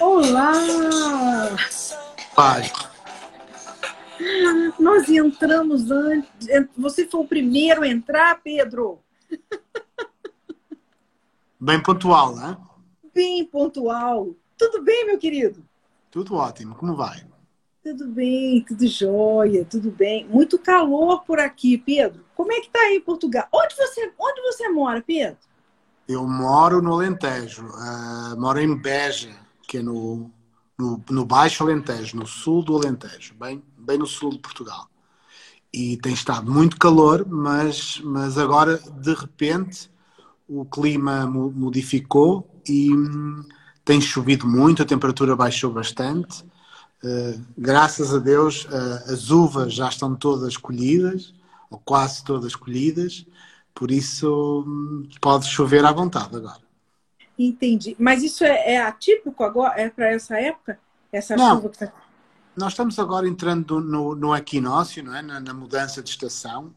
Olá! Pai. Nós entramos antes. Você foi o primeiro a entrar, Pedro? Bem pontual, né? Bem pontual. Tudo bem, meu querido? Tudo ótimo. Como vai? Tudo bem, tudo jóia, tudo bem. Muito calor por aqui, Pedro. Como é que tá aí em Portugal? Onde você, onde você mora, Pedro? Eu moro no Alentejo. Uh, moro em Beja, que é no, no, no, Baixo Alentejo, no sul do Alentejo, bem, bem no sul de Portugal. E tem estado muito calor, mas, mas agora, de repente, o clima modificou e hum, tem chovido muito, a temperatura baixou bastante Uh, graças a Deus, uh, as uvas já estão todas colhidas, ou quase todas colhidas, por isso um, pode chover à vontade agora. Entendi. Mas isso é, é atípico agora? É para essa época? Essa Não. chuva que está. Nós estamos agora entrando no, no equinócio, não é? na, na mudança de estação.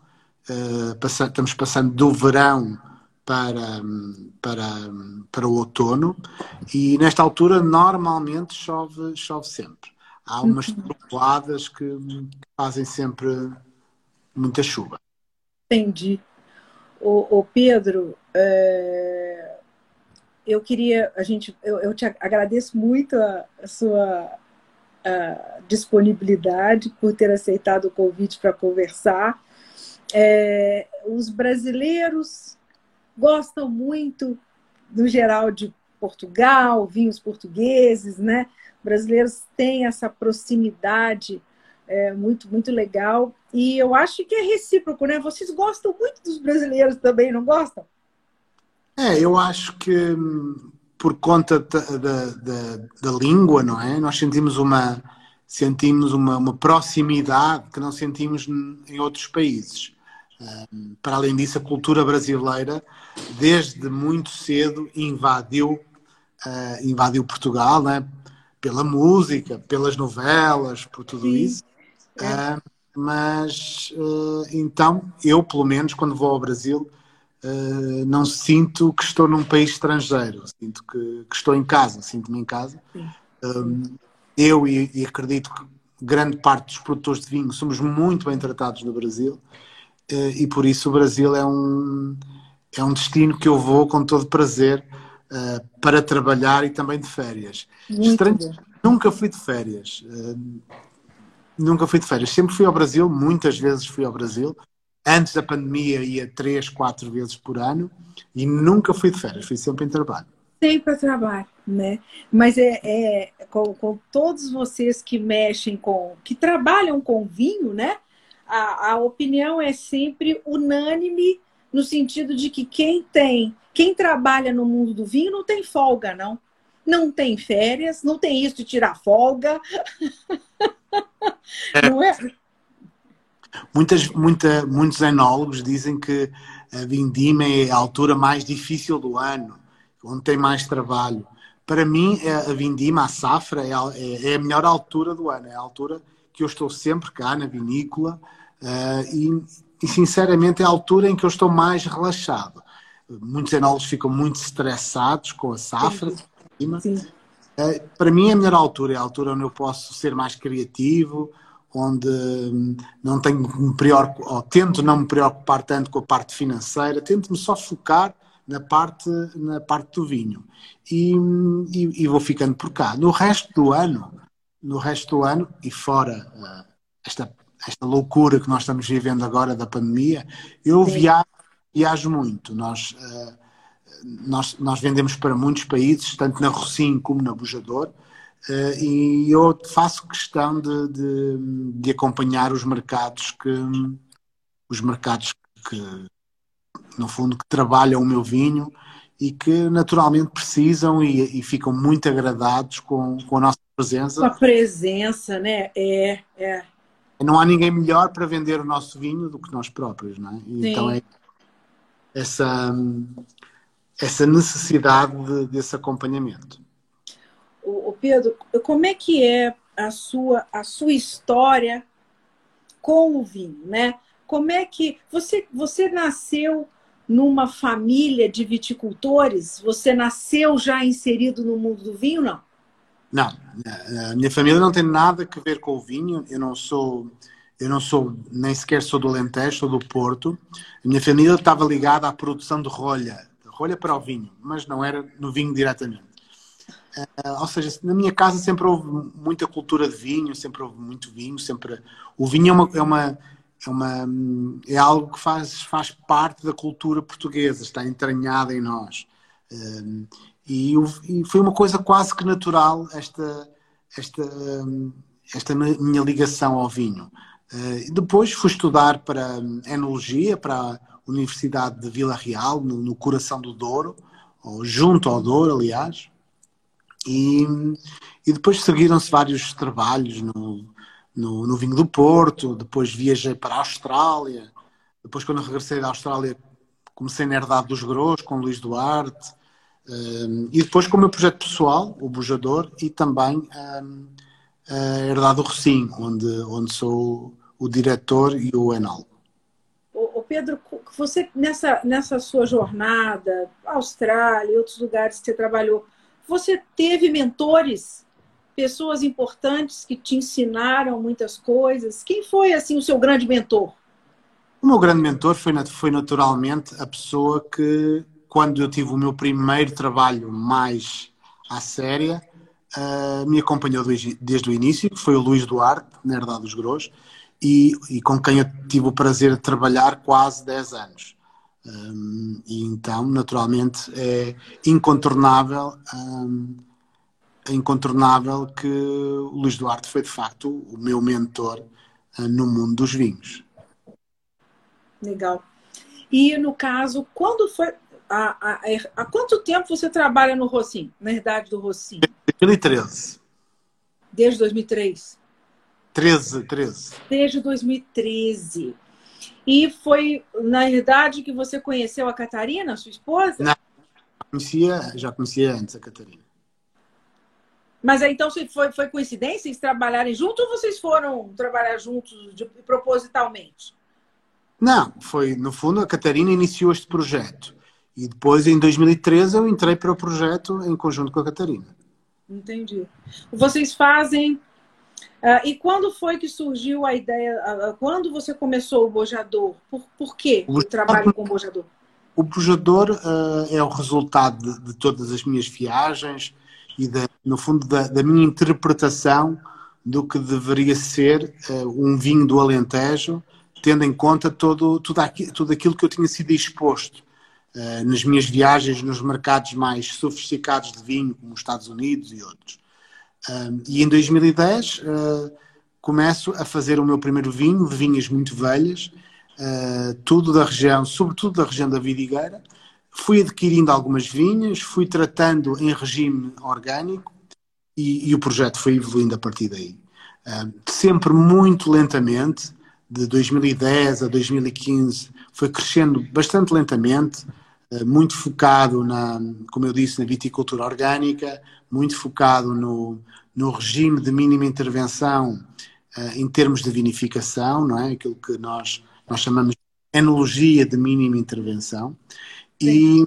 Uh, passa, estamos passando do verão para, para, para o outono e nesta altura normalmente chove, chove sempre há umas uhum. trovoadas que fazem sempre muita chuva. Entendi. O, o Pedro, é... eu queria, a gente, eu, eu te agradeço muito a, a sua a disponibilidade por ter aceitado o convite para conversar. É, os brasileiros gostam muito, no geral, de Portugal, vinhos portugueses, né? brasileiros têm essa proximidade é, muito, muito legal. E eu acho que é recíproco, né? Vocês gostam muito dos brasileiros também, não gostam? É, eu acho que hum, por conta da, da, da, da língua, não é? Nós sentimos uma sentimos uma, uma, proximidade que não sentimos em outros países. Um, para além disso, a cultura brasileira, desde muito cedo, invadiu, uh, invadiu Portugal, né? pela música, pelas novelas, por tudo Sim. isso. É. Uh, mas uh, então, eu, pelo menos, quando vou ao Brasil, uh, não sinto que estou num país estrangeiro, sinto que, que estou em casa, sinto-me em casa. Um, eu e, e, acredito que grande parte dos produtores de vinho somos muito bem tratados no Brasil e por isso o Brasil é um, é um destino que eu vou com todo prazer uh, para trabalhar e também de férias. Estranho, nunca fui de férias. Uh, nunca fui de férias. Sempre fui ao Brasil, muitas vezes fui ao Brasil. Antes da pandemia ia três, quatro vezes por ano e nunca fui de férias, fui sempre em trabalho. Sempre a trabalho, né? Mas é, é com, com, todos vocês que mexem com, que trabalham com vinho, né? A, a opinião é sempre unânime no sentido de que quem tem quem trabalha no mundo do vinho não tem folga, não. Não tem férias, não tem isso de tirar folga. É. Não é? Muitas, muita, muitos enólogos dizem que a vindima é a altura mais difícil do ano, onde tem mais trabalho. Para mim, a vindima, a safra, é a, é, é a melhor altura do ano. É a altura que eu estou sempre cá na vinícola uh, e, e, sinceramente, é a altura em que eu estou mais relaxado muitos enólogos ficam muito estressados com a safra. Sim. Sim. Eh, para mim, é a melhor altura é a altura onde eu posso ser mais criativo, onde hum, não tenho me preocupar, ou tento não me preocupar tanto com a parte financeira, tento-me só focar na parte, na parte do vinho. E, e, e, vou ficando por cá. No resto do ano, no resto do ano, e fora uh, esta, esta loucura que nós estamos vivendo agora da pandemia, eu viajo viajo muito. Nós, uh, nós, nós vendemos para muitos países, tanto na Rocim como na Bujador, uh, e eu faço questão de, de, de, acompanhar os mercados que os mercados que no fundo que trabalham o meu vinho e que naturalmente precisam e, e ficam muito agradados com, com a nossa presença. Com a presença, né? É, é. Não há ninguém melhor para vender o nosso vinho do que nós próprios, não é? Então é essa, essa necessidade de, desse acompanhamento. Pedro, como é que é a sua, a sua história com o vinho, né? Como é que você, você nasceu numa família de viticultores? Você nasceu já inserido no mundo do vinho, não? Não, a minha família não tem nada a ver com o vinho. Eu não sou, eu não sou, nem sequer sou do Alentejo, sou do Porto. A minha família estava ligada à produção de rolha, de rolha para o vinho, mas não era no vinho diretamente. Uh, ou seja, na minha casa sempre houve muita cultura de vinho, sempre houve muito vinho, sempre o vinho é uma, é uma, é, uma, é algo que faz, faz parte da cultura portuguesa, está entranhada em nós. Uh, e, e, foi uma coisa quase que natural esta, esta, esta minha ligação ao vinho. Uh, depois fui estudar para enologia, para a Universidade de Vila Real, no, no coração do Douro, ou junto ao Douro, aliás. E, e depois seguiram-se vários trabalhos no, no, no, vinho do Porto, depois viajei para a Austrália, depois quando regressei da Austrália comecei na Herdade dos Gros com Luís Duarte, um, e depois com o meu projeto pessoal, o Bujador, e também um, a Herdade do Rocinho, onde, onde sou o diretor e o enólogo. O Pedro, você nessa, nessa sua jornada, Austrália e outros lugares que você trabalhou, você teve mentores, pessoas importantes que te ensinaram muitas coisas. Quem foi assim o seu grande mentor? O meu grande mentor foi, foi naturalmente a pessoa que, quando eu tive o meu primeiro trabalho mais à séria, uh, me acompanhou desde o início, que foi o Luís Duarte, na Herdade dos Gros, e, e, com quem eu tive o prazer de trabalhar quase 10 anos. Um, e então, naturalmente, é incontornável, um, é incontornável que o Luís Duarte foi de facto o meu mentor uh, no mundo dos vinhos. Legal. E no caso, quando foi. Há, há, há quanto tempo você trabalha no Rocim, na herdade do Rocim? 2013. Desde 2003? 13, 13. Desde 2013. E foi na idade que você conheceu a Catarina, sua esposa? Não, conhecia, já conhecia antes a Catarina. Mas aí, então foi, foi coincidência eles trabalharem juntos ou vocês foram trabalhar juntos de, propositalmente? Não, foi, no fundo, a Catarina iniciou este projeto. E depois, em 2013, eu entrei para o projeto em conjunto com a Catarina. Entendi. Vocês fazem Uh, e quando foi que surgiu a ideia? Uh, quando você começou o Bojador? Por, por quê o, o trabalho com o Bojador? O Bojador uh, é o resultado de, de, todas as minhas viagens e, no fundo, da, da, minha interpretação do que deveria ser um vinho do Alentejo, tendo em conta todo, tudo, aqui, tudo aquilo que eu tinha sido exposto nas minhas viagens nos mercados mais sofisticados de vinho, como os Estados Unidos e outros. Um, e em 2010 uh, começo a fazer o meu primeiro vinho, de vinhas muito velhas, uh, tudo da região, sobretudo da região da Vidigueira. Fui adquirindo algumas vinhas, fui tratando em regime orgânico e, e o projeto foi evoluindo a partir daí. Uh, sempre muito lentamente, de 2010 a 2015, foi crescendo bastante lentamente, muito focado na, como eu disse, na viticultura orgânica, muito focado no, no regime de mínima intervenção uh, em termos de vinificação, não é? Aquilo que nós, nós chamamos de enologia de mínima intervenção. E,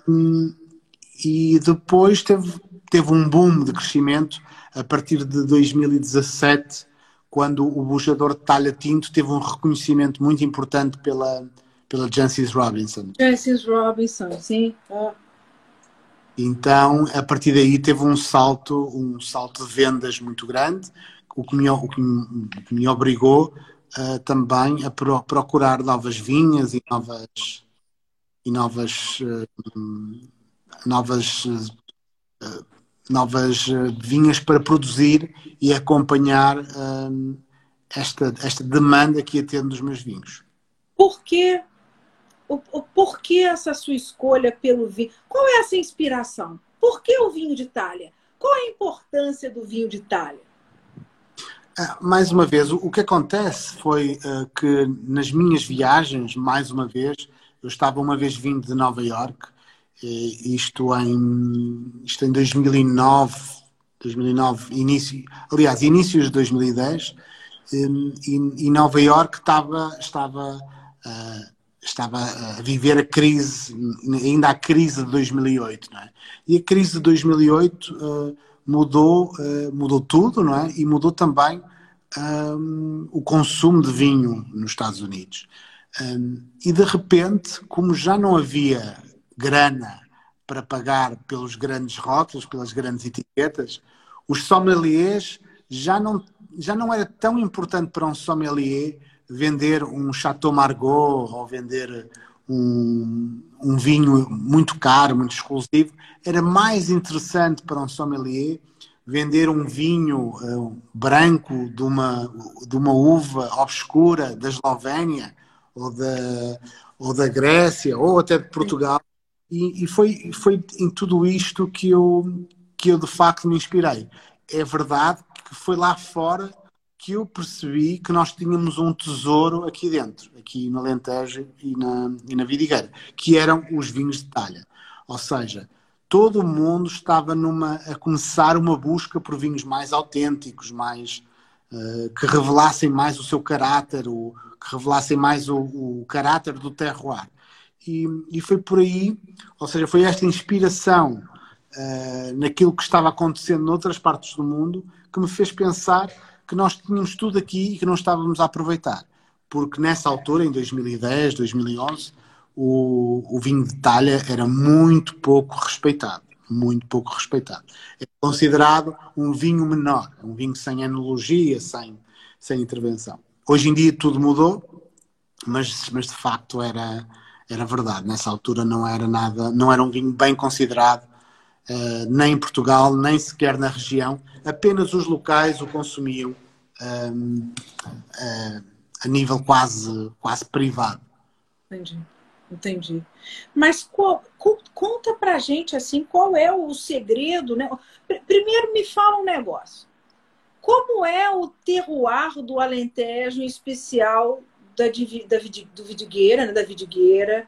e depois teve, teve um boom de crescimento a partir de 2017, quando o bujador de talha tinto teve um reconhecimento muito importante pela, pela Jancis Robinson. Jancis Robinson, sim. Oh. Então, a partir daí teve um salto, um salto de vendas muito grande, o que me, o que me, que me obrigou uh, também a pro, procurar novas vinhas e novas e novas uh, novas uh, novas vinhas para produzir e acompanhar esta esta demanda que ia tendo dos meus vinhos. Por que o, o essa sua escolha pelo vinho? Qual é essa inspiração? Por que o vinho de Itália? Qual é a importância do vinho de Itália? Ah, mais uma vez, o, que acontece foi uh, que nas minhas viagens, mais uma vez, eu estava uma vez vindo de Nova York, isto em, isto em 2009, 2009 início, aliás, inícios de 2010, e, e Nova York estava, estava uh, estava a viver a crise, ainda a crise de 2008, não é? E a crise de 2008 uh, mudou, uh, mudou tudo, não é? E mudou também um, o consumo de vinho nos Estados Unidos. Um, e de repente, como já não havia grana para pagar pelos grandes rótulos, pelas grandes etiquetas, os sommeliers já não, já não era tão importante para um sommelier vender um Chateau Margaux ou vender um, um vinho muito caro, muito exclusivo. Era mais interessante para um sommelier vender um vinho uh, branco de uma, de uma uva obscura da Eslovénia ou da, ou da Grécia ou até de Portugal. E, e, foi, foi em tudo isto que eu, que eu de facto me inspirei. É verdade que foi lá fora que eu percebi que nós tínhamos um tesouro aqui dentro, aqui no Alentejo e na, e na Vidigueira, que eram os vinhos de talha. Ou seja, todo o mundo estava numa, a começar uma busca por vinhos mais autênticos, mais uh, que revelassem mais o seu caráter, o, que revelassem mais o, o caráter do terroir. E, e, foi por aí, ou seja, foi esta inspiração uh, naquilo que estava acontecendo noutras partes do mundo que me fez pensar que nós tínhamos tudo aqui e que não estávamos a aproveitar. Porque nessa altura, em 2010, 2011, o, o vinho de talha era muito pouco respeitado. Muito pouco respeitado. É considerado um vinho menor, um vinho sem enologia, sem, sem intervenção. Hoje em dia tudo mudou, mas, mas de facto era, era verdade. Nessa altura não era nada, não era um vinho bem considerado uh, nem em Portugal, nem sequer na região. Apenas os locais o consumiam um, uh, a nível quase, quase privado. Entendi, entendi. Mas qual, conta pra gente assim, qual é o segredo, né? Primeiro me fala um negócio. Como é o terroir do Alentejo, em especial da, da, do Vidigueira, né, da Vidigueira?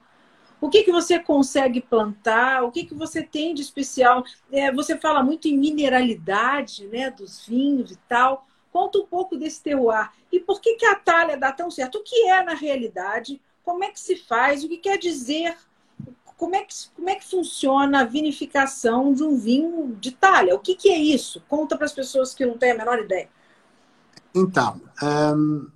O que, que você consegue plantar? O que, que você tem de especial? É, você fala muito em mineralidade né, dos vinhos e tal. Conta um pouco desse terroir. E por que, que a talha dá tão certo? O que é na realidade? Como é que se faz? O que quer dizer? Como é que, como é que funciona a vinificação de um vinho de talha? O que, que é isso? Conta para as pessoas que não têm a menor ideia. Então, hum,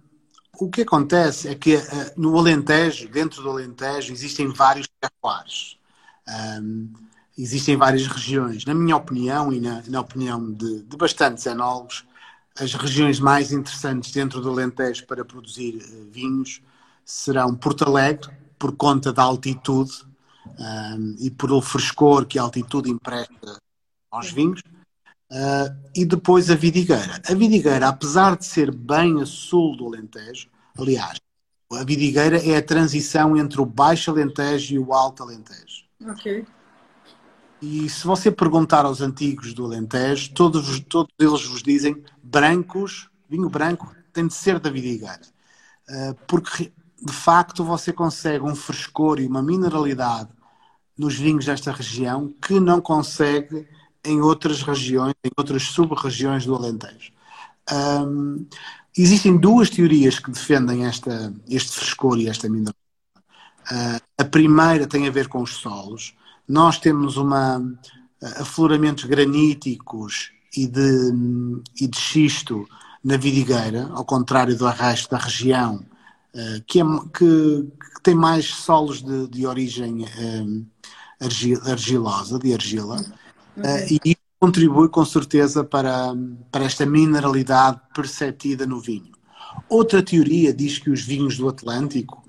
o que acontece é que uh, no Alentejo, dentro do Alentejo, existem vários terroirs. Um, existem várias regiões. Na minha opinião e na, na opinião de, de, bastantes enólogos, as regiões mais interessantes dentro do Alentejo para produzir uh, vinhos serão Porto Alegre, por conta da altitude um, e por o frescor que a altitude empresta aos vinhos, Uh, e depois a Vidigueira. A Vidigueira, apesar de ser bem a sul do Alentejo, aliás, a Vidigueira é a transição entre o Baixo Alentejo e o Alto Alentejo. Ok. E se você perguntar aos antigos do Alentejo, todos, todos eles vos dizem brancos, vinho branco tem de ser da Vidigueira. Uh, porque, de facto, você consegue um frescor e uma mineralidade nos vinhos desta região que não consegue em outras regiões, em outras sub-regiões do Alentejo. Um, existem duas teorias que defendem esta, este frescor e esta mineralidade. Uh, a primeira tem a ver com os solos. Nós temos uma uh, afloramentos graníticos e de, e de xisto na vidigueira, ao contrário do resto da região, uh, que, é, que, que, tem mais solos de, de origem argilosa, de argila. Uh, e isso contribui com certeza para, para esta mineralidade perceptida no vinho. Outra teoria diz que os vinhos do Atlântico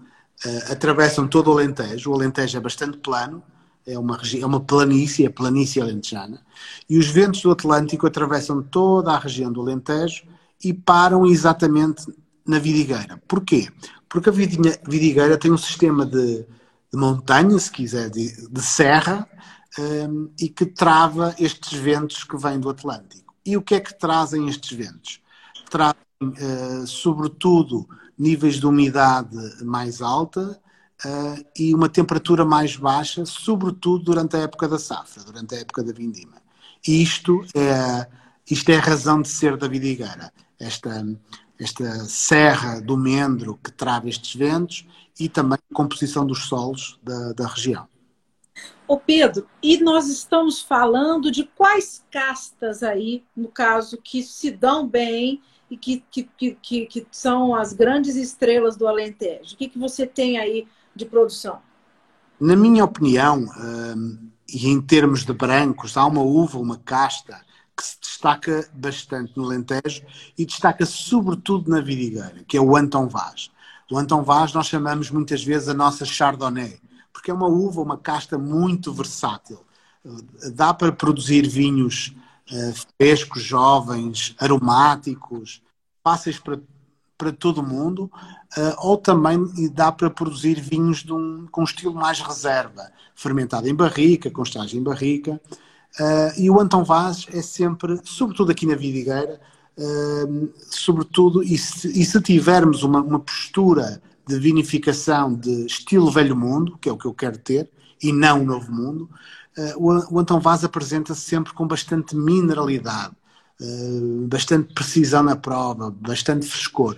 uh, atravessam todo o Alentejo. O Alentejo é bastante plano, é uma, é uma planície, é planície alentejana, e os ventos do Atlântico atravessam toda a região do Alentejo e param exatamente na vidigueira. Porquê? Porque a vidigueira tem um sistema de, de montanha, se quiser, de, de serra, um, e que trava estes ventos que vêm do Atlântico. E o que é que trazem estes ventos? Trazem, uh, sobretudo, níveis de umidade mais alta uh, e uma temperatura mais baixa, sobretudo durante a época da safra, durante a época da vindima. E isto é, isto é a razão de ser da vidigueira. Esta, esta serra do Mendro que trava estes ventos e também a composição dos solos da, da região. Ô Pedro, e nós estamos falando de quais castas aí, no caso, que se dão bem e que, que, que, que são as grandes estrelas do Alentejo? O que, que você tem aí de produção? Na minha opinião, hum, e em termos de brancos, há uma uva, uma casta que se destaca bastante no Alentejo e destaca sobretudo na vidigueira, que é o Anton Vaz. O Anton Vaz nós chamamos muitas vezes a nossa Chardonnay, porque é uma uva, uma casta muito versátil. Dá para produzir vinhos uh, frescos, jovens, aromáticos, fáceis para, para todo mundo, uh, ou também dá para produzir vinhos um, com um estilo mais reserva, fermentado em barrica, com estágio em barrica. Uh, e o Anton Vaz é sempre, sobretudo aqui na Vidigueira, sobretudo, e se, e se tivermos uma, uma, postura de vinificação de estilo velho mundo, que é o que eu quero ter, e não novo mundo, uh, o, o Anton Vaz apresenta-se sempre com bastante mineralidade, bastante precisão na prova, bastante frescor.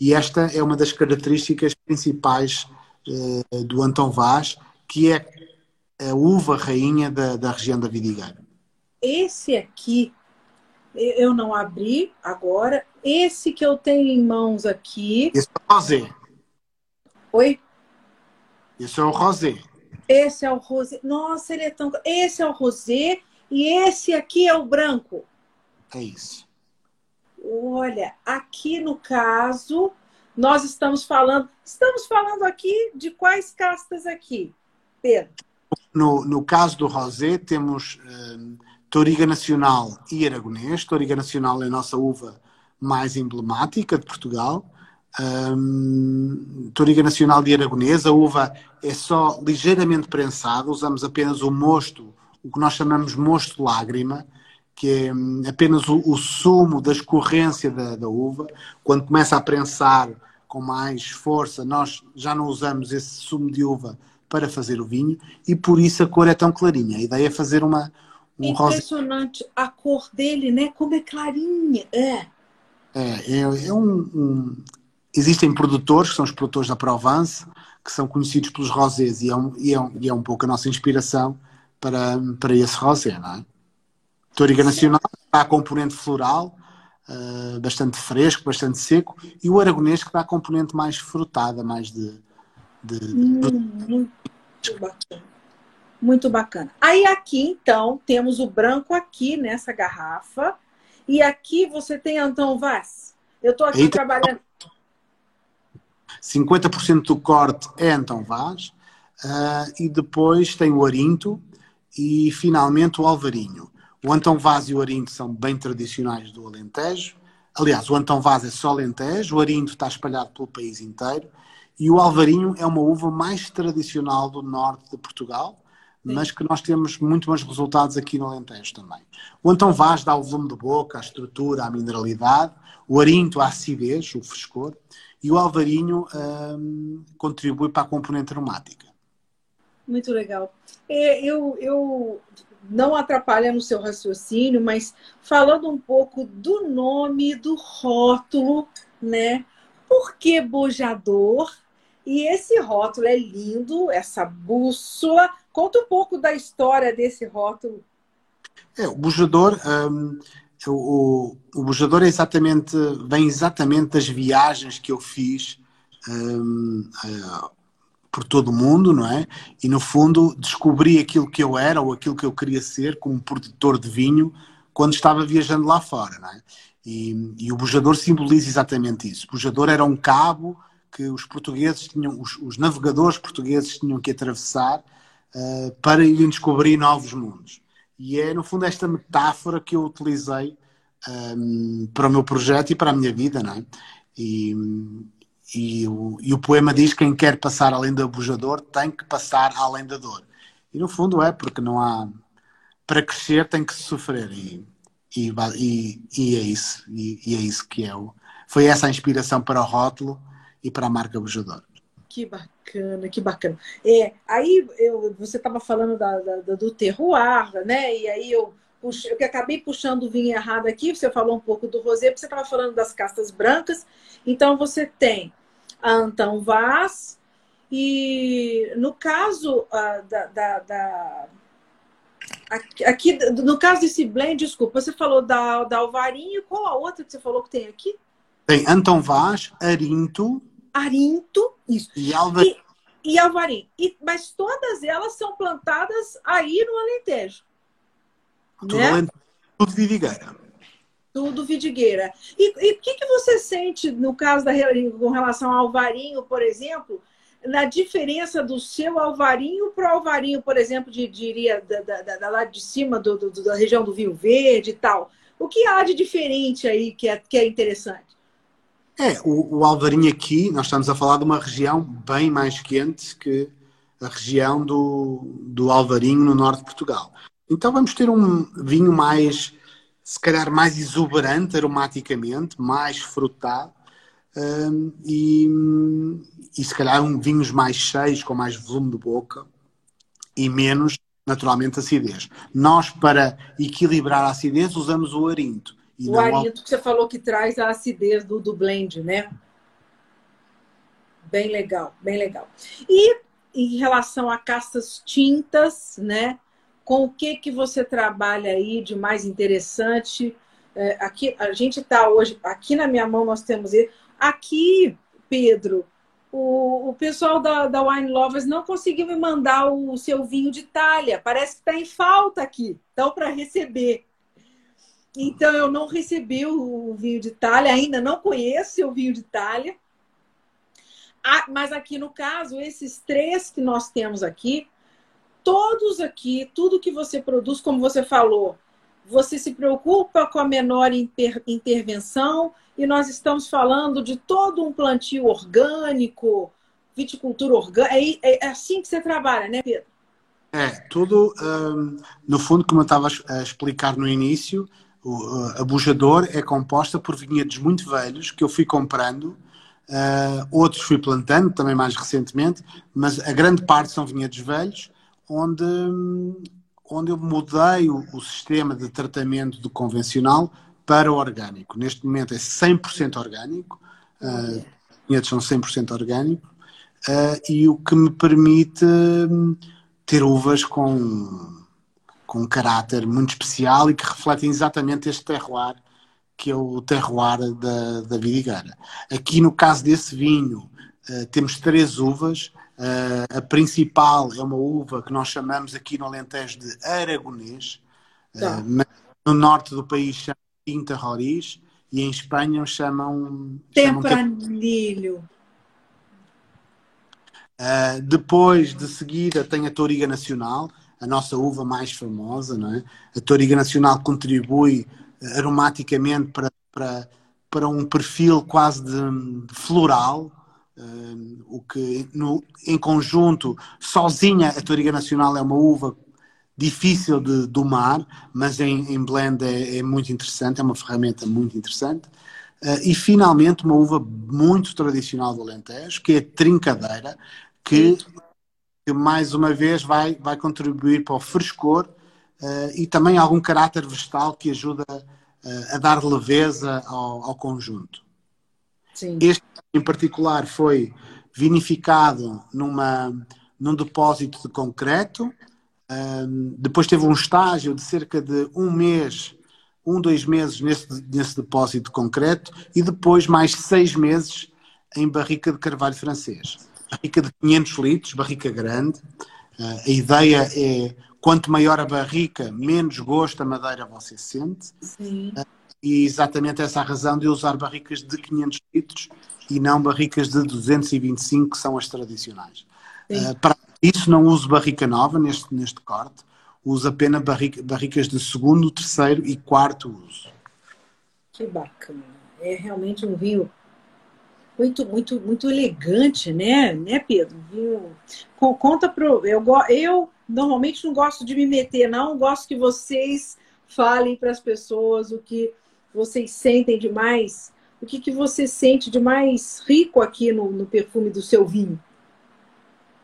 E esta é uma das características principais do Anton Vaz, que é a uva rainha da, da região da Vidigueira. Esse aqui, eu não abri agora. Esse que eu tenho em mãos aqui. Esse é o rosé. Oi? Esse é o rosé. Esse é o rosé. Nossa, ele é tão. Esse é o rosé e esse aqui é o branco. É isso. Olha, aqui no caso, nós estamos falando. Estamos falando aqui de quais castas aqui, Pedro? No, no caso do rosé, temos uh, Toriga Nacional e Aragonês. Toriga Nacional é a nossa uva mais emblemática de Portugal. Um, Toriga Nacional e Aragonês, a uva é só ligeiramente prensada, usamos apenas o mosto, o que nós chamamos mosto lágrima, que é hum, apenas o, o sumo da escorrência da, da, uva. Quando começa a prensar com mais força, nós já não usamos esse sumo de uva para fazer o vinho e por isso a cor é tão clarinha. A ideia é fazer uma um impressionante rosa... a cor dele, né? Como é clarinha. É. É, é, é um, um, Existem produtores, que são os produtores da Provence, que são conhecidos pelos rosés e é um, e é um, e é um pouco a nossa inspiração para, para esse rosé, não é? Toriga Nacional dá a componente floral, uh, bastante fresco, bastante seco, e o aragonês que dá a componente mais frutada, mais de, de, hum, muito bacana. Muito bacana. Aí aqui, então, temos o branco aqui nessa garrafa. E aqui você tem Antão Vaz. Eu estou aqui Eita. trabalhando. 50% do corte é Antão Vaz. Uh, e depois tem o Arinto e finalmente o Alvarinho. O Antão Vaz e o Arinto são bem tradicionais do Alentejo. Aliás, o Antão Vaz é só Alentejo, o Arinto está espalhado pelo país inteiro. E o Alvarinho é uma uva mais tradicional do norte de Portugal, Sim. mas que nós temos muito bons resultados aqui no Alentejo também. O Antão Vaz dá o volume de boca, a estrutura, a mineralidade, o Arinto, a acidez, o frescor, e o Alvarinho hum, contribui para a componente aromática. Muito legal. É, eu, eu não atrapalha no seu raciocínio, mas falando um pouco do nome, do rótulo, né? Por que bojador? E esse rótulo é lindo, essa bússola. Conta um pouco da história desse rótulo. É, o bujador, um, o, o bujador é exatamente, vem exatamente das viagens que eu fiz um, uh, por todo o mundo, não é? E no fundo descobri aquilo que eu era ou aquilo que eu queria ser como produtor de vinho quando estava viajando lá fora, não é? E, e o bujador simboliza exatamente isso. O bujador era um cabo que os portugueses tinham, os, os navegadores portugueses tinham que atravessar uh, para irem descobrir novos mundos. E é, no fundo, esta metáfora que eu utilizei um, para o meu projeto e para a minha vida, não é? E, e, o, e o poema diz que quem quer passar além do abujador tem que passar além da dor. E no fundo é, porque não há. Para crescer tem que se sofrer. E, e, e, e é isso. E, e, é isso que é o. Foi essa a inspiração para o rótulo e para a marca Bujador. Que bacana, que bacana. É, aí eu, você estava falando da, da, do terroir, né? E aí eu, puxo, eu acabei puxando o vinho errado aqui, você falou um pouco do rosé, porque você estava falando das castas brancas. Então você tem a Antão Vaz E no caso uh, da, da, da, Aqui, no caso desse blend, desculpa, você falou da, da Alvarinho, qual a outra que você falou que tem aqui? Tem Anton Vaz, Arinto. Arinto, isso. E Alvarinho. E, e Alvarinho. E, mas todas elas são plantadas aí no Alentejo. Tudo, né? Tudo vidigueira. Tudo vidigueira. E o que, que você sente no caso da com relação ao Alvarinho, por exemplo? na diferença do seu alvarinho para o alvarinho, por exemplo, de, diria da, da, da, lá de cima do, do, da região do Vinho Verde e tal. O que há de diferente aí que é, que é interessante? É, o, o alvarinho aqui, nós estamos a falar de uma região bem mais quente que a região do, do alvarinho no norte de Portugal. Então vamos ter um vinho mais, se calhar, mais exuberante aromaticamente, mais frutado, um, e, e se calhar um, vinhos mais cheios, com mais volume de boca e menos, naturalmente, acidez. Nós, para equilibrar a acidez, usamos o arinto. O arinto que você falou que traz a acidez do, do blend, né? Bem legal, bem legal. E em relação a castas tintas, né? Com o que que você trabalha aí de mais interessante? É, aqui a gente está hoje, aqui na minha mão nós temos Aqui, Pedro, o, o pessoal da, da Wine Lovers não conseguiu me mandar o seu vinho de Itália. Parece que está em falta aqui. Então, para receber. Então, eu não recebi o vinho de Itália, ainda não conheço o vinho de Itália. Ah, mas aqui no caso, esses três que nós temos aqui, todos aqui, tudo que você produz, como você falou, você se preocupa com a menor inter, intervenção e nós estamos falando de todo um plantio orgânico, viticultura orgânica. É, é assim que você trabalha, né, Pedro? É, tudo, um, no fundo, como eu estava a explicar no início, o, a bujador é composta por vinhedos muito velhos que eu fui comprando, uh, outros fui plantando, também mais recentemente, mas a grande parte são vinhedos velhos, onde onde eu mudei o, o sistema de tratamento do convencional para o orgânico. Neste momento é 100% orgânico, uh, são 100% orgânico, uh, e o que me permite hum, ter uvas com, com um caráter muito especial e que refletem exatamente este terroir, que é o terroir da, da vidigueira. Aqui no caso desse vinho, uh, temos três uvas, Uh, a principal é uma uva que nós chamamos aqui no Alentejo de aragonês, tá. uh, no norte do país chama Tinta Roriz e em Espanha chamam Tempranilho. Uh, depois de seguida tem a Toriga Nacional, a nossa uva mais famosa, não é? A Toriga Nacional contribui aromaticamente para, para, para um perfil quase de, floral, um, o que no, em conjunto, sozinha, a Toriga Nacional é uma uva difícil de domar, mas em, em blend é, é, muito interessante, é uma ferramenta muito interessante. Uh, e finalmente uma uva muito tradicional do Alentejo, que é a trincadeira, que, que mais uma vez vai, vai contribuir para o frescor uh, e também algum caráter vegetal que ajuda uh, a dar leveza ao, ao conjunto. Sim. Este em particular foi vinificado numa, num depósito de concreto. Um, depois teve um estágio de cerca de um mês, um, dois meses nesse, nesse depósito de concreto e depois mais seis meses em barrica de carvalho francês. Barrica de 500 litros, barrica grande. Uh, a ideia é quanto maior a barrica, menos gosto a madeira você sente. Sim. Uh, e exatamente essa a razão de usar barricas de 500 litros e não barricas de 225, que são as tradicionais. Uh, para isso, não uso barrica nova neste, neste corte, uso apenas barrica, barricas de segundo, terceiro e quarto uso. Que bacana. É realmente um vinho muito, muito, muito elegante, né, né Pedro? Vinho... Conta pro. Eu, eu normalmente não gosto de me meter, não. Gosto que vocês falem para as pessoas o que vocês sentem de mais o que, que você sente de mais rico aqui no, no perfume do seu vinho?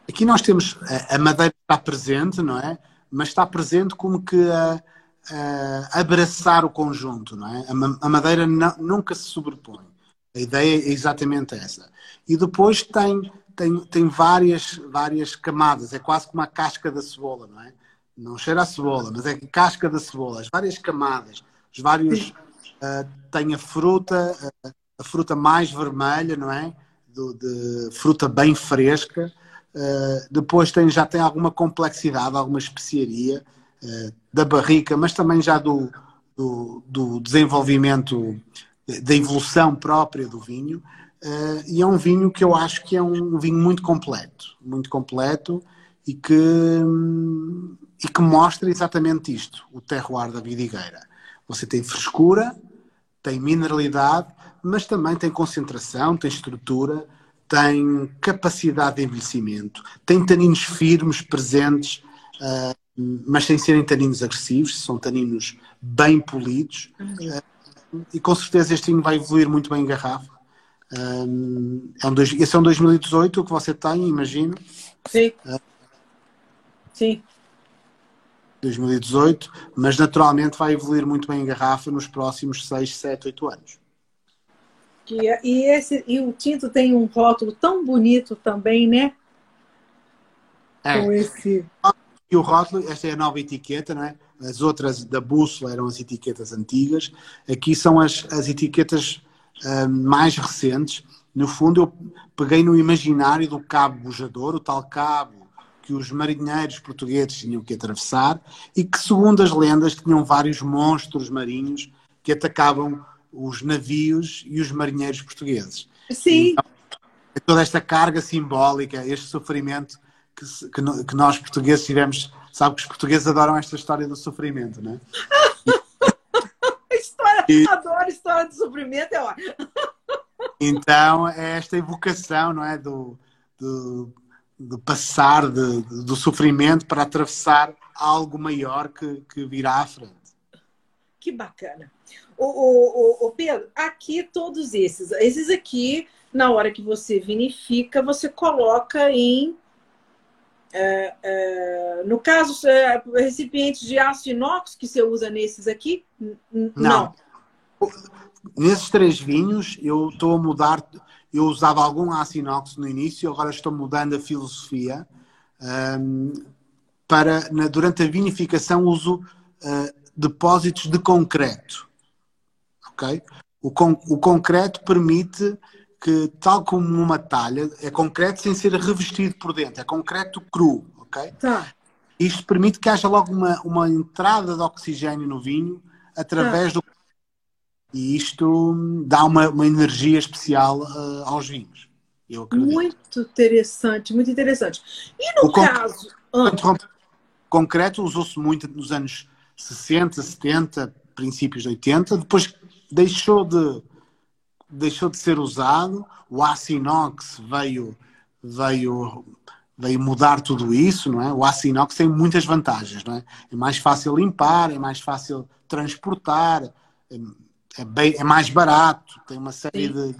Aqui nós temos a madeira está presente, não é? Mas está presente como que a, a abraçar o conjunto, não é? A, madeira não, nunca se sobrepõe. A ideia é exatamente essa. E depois tem, tem, tem várias, várias camadas, é quase como a casca da cebola, não é? Não cheira a cebola, mas é casca da cebola, as várias camadas, os vários. Uh, tem a fruta, uh, a fruta mais vermelha, não é? Do, de fruta bem fresca. Uh, depois tem, já tem alguma complexidade, alguma especiaria da barrica, mas também já do, do, do desenvolvimento, da evolução própria do vinho. Uh, e é um vinho que eu acho que é um vinho muito completo, muito completo e que, e que mostra exatamente isto, o terroir da vidigueira. Você tem frescura, tem mineralidade, mas também tem concentração, tem estrutura, tem capacidade de envelhecimento, tem taninos firmes presentes, uh, mas sem serem taninos agressivos, são taninos bem polidos. Uh, e com certeza este vinho vai evoluir muito bem em garrafa. Um, é um, esse é um 2018 o que você tem, imagino. Sim. Uh, Sim. 2018, mas naturalmente vai evoluir muito bem em garrafa nos próximos 6, 7, 8 anos. E, e, esse, e o tinto tem um rótulo tão bonito também, né? É. Com esse. E o rótulo, esta é a nova etiqueta, não é? As outras da bússola eram as etiquetas antigas. Aqui são as, as etiquetas uh, mais recentes. No fundo, eu peguei no imaginário do cabo bujador, o tal cabo que os marinheiros portugueses tinham que atravessar e que, segundo as lendas, tinham vários monstros marinhos que atacavam os navios e os marinheiros portugueses. Sim. Então, toda esta carga simbólica, este sofrimento que, que, que, nós portugueses tivemos. Sabe que os portugueses adoram esta história do sofrimento, não é? história, e... Adoro história de sofrimento, é ótimo. Então, é esta evocação, não é? Do, do, do passar de, do sofrimento para atravessar algo maior que, que virá à frente. Que bacana. O, o, o, Pedro, aqui todos esses, esses aqui, na hora que você vinifica, você coloca em é, é, no caso, é, recipientes de aço inox que você usa nesses aqui? Não. Não. Nesses três vinhos, eu estou a mudar. Eu usava algum aço inox no início, agora estou mudando a filosofia. Um, para, na, durante a vinificação, uso uh, depósitos de concreto. Ok? O, con, o concreto permite que, tal como uma talha, é concreto sem ser revestido por dentro, é concreto cru, ok? Tá. Isto permite que haja logo uma, uma entrada de oxigênio no vinho através tá. do. E isto dá uma, uma energia especial uh, aos vinhos. Eu acredito. Muito interessante, muito interessante. E no o caso. Con... Concreto usou-se muito nos anos 60, 70, princípios de 80, depois deixou de deixou de ser usado, o aço inox veio, veio, veio mudar tudo isso, não é? O aço inox tem muitas vantagens, não é? É mais fácil limpar, é mais fácil transportar, é, é, bem, é mais barato, tem uma série de,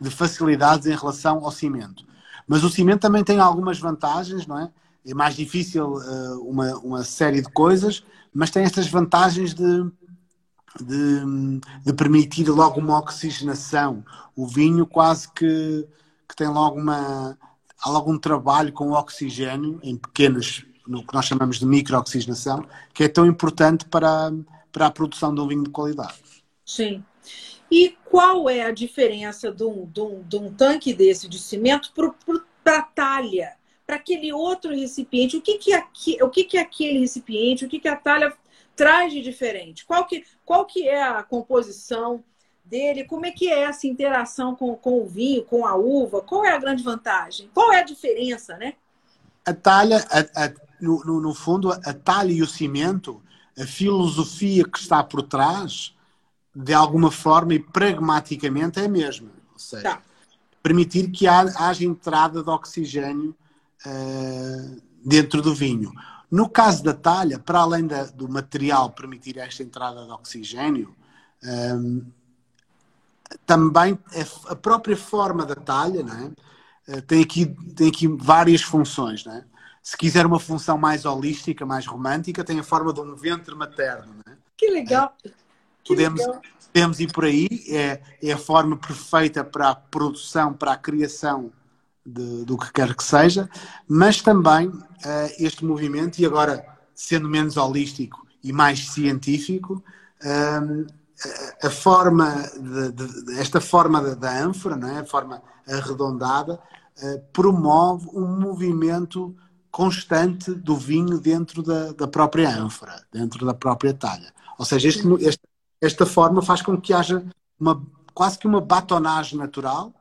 de facilidades em relação ao cimento. Mas o cimento também tem algumas vantagens, não é? É mais difícil uh, uma, uma série de coisas, mas tem estas vantagens de de, de, permitir logo uma oxigenação. O vinho quase que, que tem logo uma há logo um trabalho com oxigênio em pequenas, no que nós chamamos de microoxigenação, que é tão importante para, para a produção de um vinho de qualidade. Sim. E qual é a diferença de um, de um, de um tanque desse de cimento para a talha? Para aquele outro recipiente? O que, que, é, o que, que é aquele recipiente? O que, que a talha traz de diferente? Qual que, qual que é a composição dele? Como é que é essa interação com, com o vinho, com a uva? Qual é a grande vantagem? Qual é a diferença, né? A talha, a, a, no, no, fundo, a talha e o cimento, a filosofia que está por trás, de alguma forma e pragmaticamente é a mesma. Ou seja, tá. permitir que haja entrada de oxigênio uh, dentro do vinho. No caso da talha, para além da, do material permitir esta entrada de oxigênio, um, também a própria forma da talha é? tem, aqui, tem aqui várias funções. É? Se quiser uma função mais holística, mais romântica, tem a forma de um ventre materno. É? Que legal! É, que podemos, legal. podemos ir por aí, é, é a forma perfeita para a produção, para a criação de, do que quer que seja, mas também uh, este movimento, e agora sendo menos holístico e mais científico, uh, a forma de, de, esta forma da, da ânfora, não é? a forma arredondada, uh, promove um movimento constante do vinho dentro da, da, própria ânfora, dentro da própria talha. Ou seja, este, esta, esta forma faz com que haja uma, quase que uma batonagem natural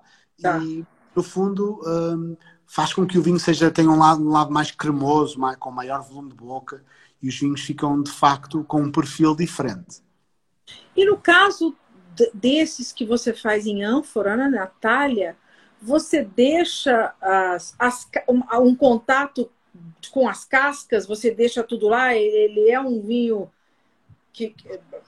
tá. e, no fundo, um, faz com que o vinho seja, tenha um lado, um lado mais cremoso, mais, com maior volume de boca e os vinhos ficam, de facto, com um perfil diferente. E no caso desses que você faz em ânfora, né, na talha, você deixa as, as, um, um, contato com as cascas, você deixa tudo lá, ele é um vinho que,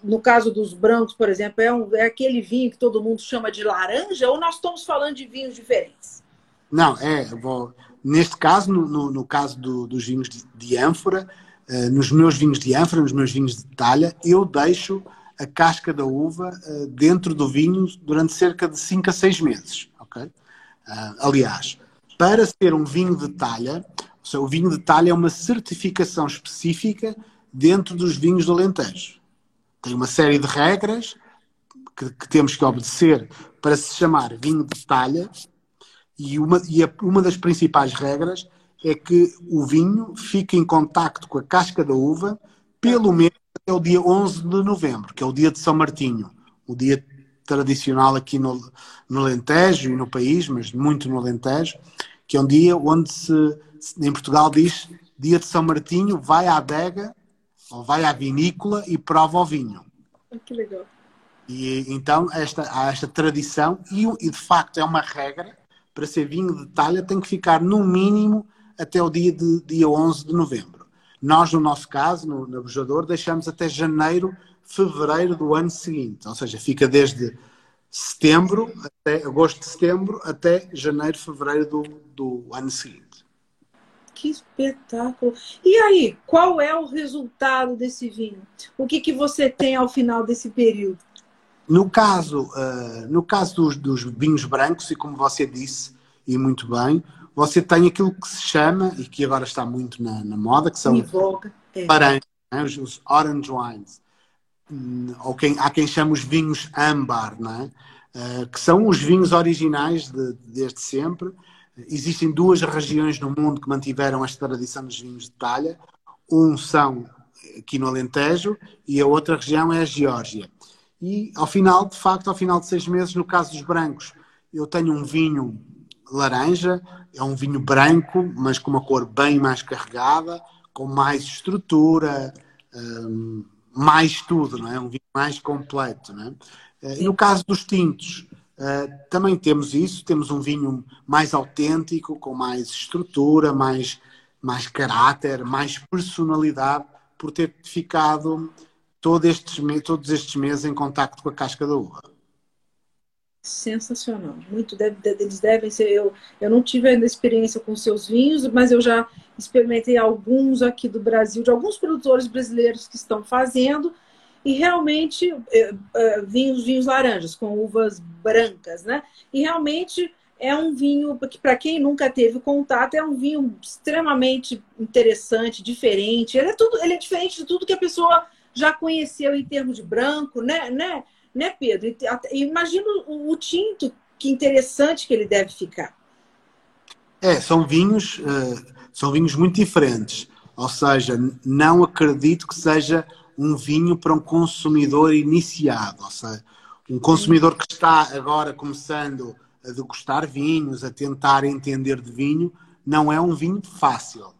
no caso dos brancos, por exemplo, é, um, é aquele vinho que todo mundo chama de laranja, ou nós estamos falando de vinhos diferentes? Não, é, vou, neste caso, no, no, no caso do, dos vinhos de, de ânfora, uh, nos meus vinhos de ânfora, nos meus vinhos de talha, eu deixo a casca da uva uh, dentro do vinho durante cerca de 5 a 6 meses. Okay? Uh, aliás, para ser um vinho de talha, ou seja, o vinho de talha é uma certificação específica dentro dos vinhos do Alentejo. Tem uma série de regras que, que temos que obedecer para se chamar vinho de talha, e uma, e a, uma das principais regras é que o vinho fique em contacto com a casca da uva pelo menos até o dia 11 de novembro, que é o dia de São Martinho, o dia tradicional aqui no, no Alentejo e no país, mas muito no Alentejo, que é um dia onde se, em Portugal diz dia de São Martinho, vai à adega ou vai à vinícola e prova o vinho. Ah, que legal. E então esta, há esta tradição e, e, de facto é uma regra para ser vinho de talha tem que ficar no mínimo até o dia, de, dia 11 de novembro. Nós, no nosso caso, no, no deixamos até janeiro, fevereiro do ano seguinte. Ou seja, fica desde setembro, até agosto de setembro, até janeiro, fevereiro do, do ano seguinte. Que espetáculo! E aí, qual é o resultado desse vinho? O que, que você tem ao final desse período? No caso, uh, no caso dos, dos vinhos brancos, e como você disse, e muito bem, você tem aquilo que se chama, e que agora está muito na, na moda, que são é. né? os, os, orange wines. Hum, ou quem, há quem chama os vinhos âmbar, né? Uh, que são os vinhos originais de, desde sempre. Existem duas regiões no mundo que mantiveram esta tradição dos vinhos de talha. Um são aqui no Alentejo e a outra região é a Geórgia. E ao final, de facto, ao final de seis meses, no caso dos brancos, eu tenho um vinho laranja, é um vinho branco, mas com uma cor bem mais carregada, com mais estrutura, um, mais tudo, não é? Um vinho mais completo, não é? E no caso dos tintos, uh, também temos isso, temos um vinho mais autêntico, com mais estrutura, mais, mais caráter, mais personalidade, por ter ficado todo estes, todos estes meses em contacto com a casca da uva sensacional. Muito deve, eles devem ser. Eu, eu não tive ainda experiência com seus vinhos, mas eu já experimentei alguns aqui do Brasil, de alguns produtores brasileiros que estão fazendo, e realmente é, é, vinhos, vinhos laranjas, com uvas brancas, né? E realmente é um vinho que, para quem nunca teve contato, é um vinho extremamente interessante, diferente. Ele é tudo, ele é diferente de tudo que a pessoa já conheceu em termos de branco, né? né? né, Pedro? Imagina o, tinto, que interessante que ele deve ficar. É, são vinhos, uh, são vinhos muito diferentes. Ou seja, não acredito que seja um vinho para um consumidor iniciado. Ou seja, um consumidor que está agora começando a degustar vinhos, a tentar entender de vinho, não é um vinho fácil.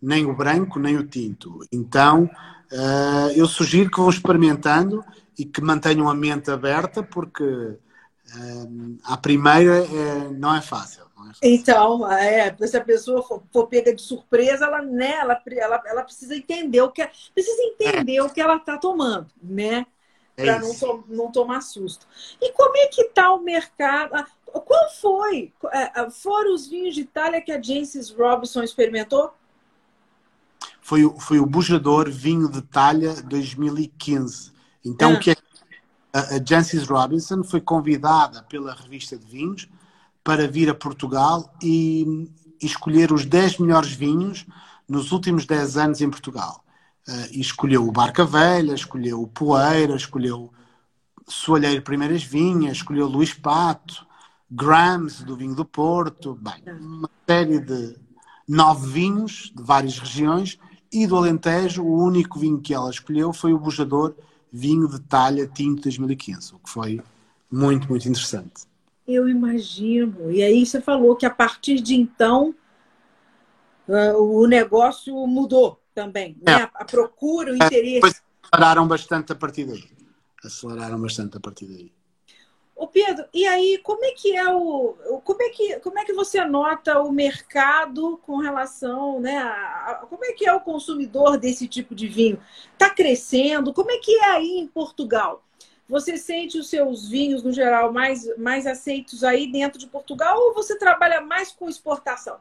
Nem o branco, nem o tinto. Então, uh, eu sugiro que vão experimentando e que mantenham a mente aberta, porque um, à primeira fácil, não, é fácil. Então, é, se a pessoa for, for, pega de surpresa, ela, né, ela, ela, ela precisa entender o que é, precisa entender é. o que ela está tomando, né? É Para não, to, não tomar susto. E como é que está o mercado? Ah, qual foi? É, ah, foram os vinhos de Itália que a Jancis Robinson experimentou? Foi, foi o Bujador Vinho de Talha 2015. Então, ah. o que é a, a Jancis Robinson foi convidada pela revista de vinhos para vir a Portugal e, e escolher os 10 melhores vinhos nos últimos 10 anos em Portugal. Uh, e escolheu o Barca Velha, escolheu o Poeira, escolheu Soalheiro Primeiras Vinhas, escolheu Luís Pato, Grams do vinho do Porto, bem, uma série de nove vinhos de várias regiões e do Alentejo o único vinho que ela escolheu foi o Bujador Vinho de Talha Tinto 2015, o que foi muito, muito interessante. Eu imagino. E aí você falou que a partir de então uh, o negócio mudou também, né? É. A procura, o é, interesse. Depois aceleraram bastante a partir daí. Aceleraram bastante a partir daí. Ô Pedro, e aí como é que é o como é que como é que você nota o mercado com relação, né? A, a, como é que é o consumidor desse tipo de vinho? Está crescendo? Como é que é aí em Portugal? Você sente os seus vinhos no geral mais mais aceitos aí dentro de Portugal ou você trabalha mais com exportação?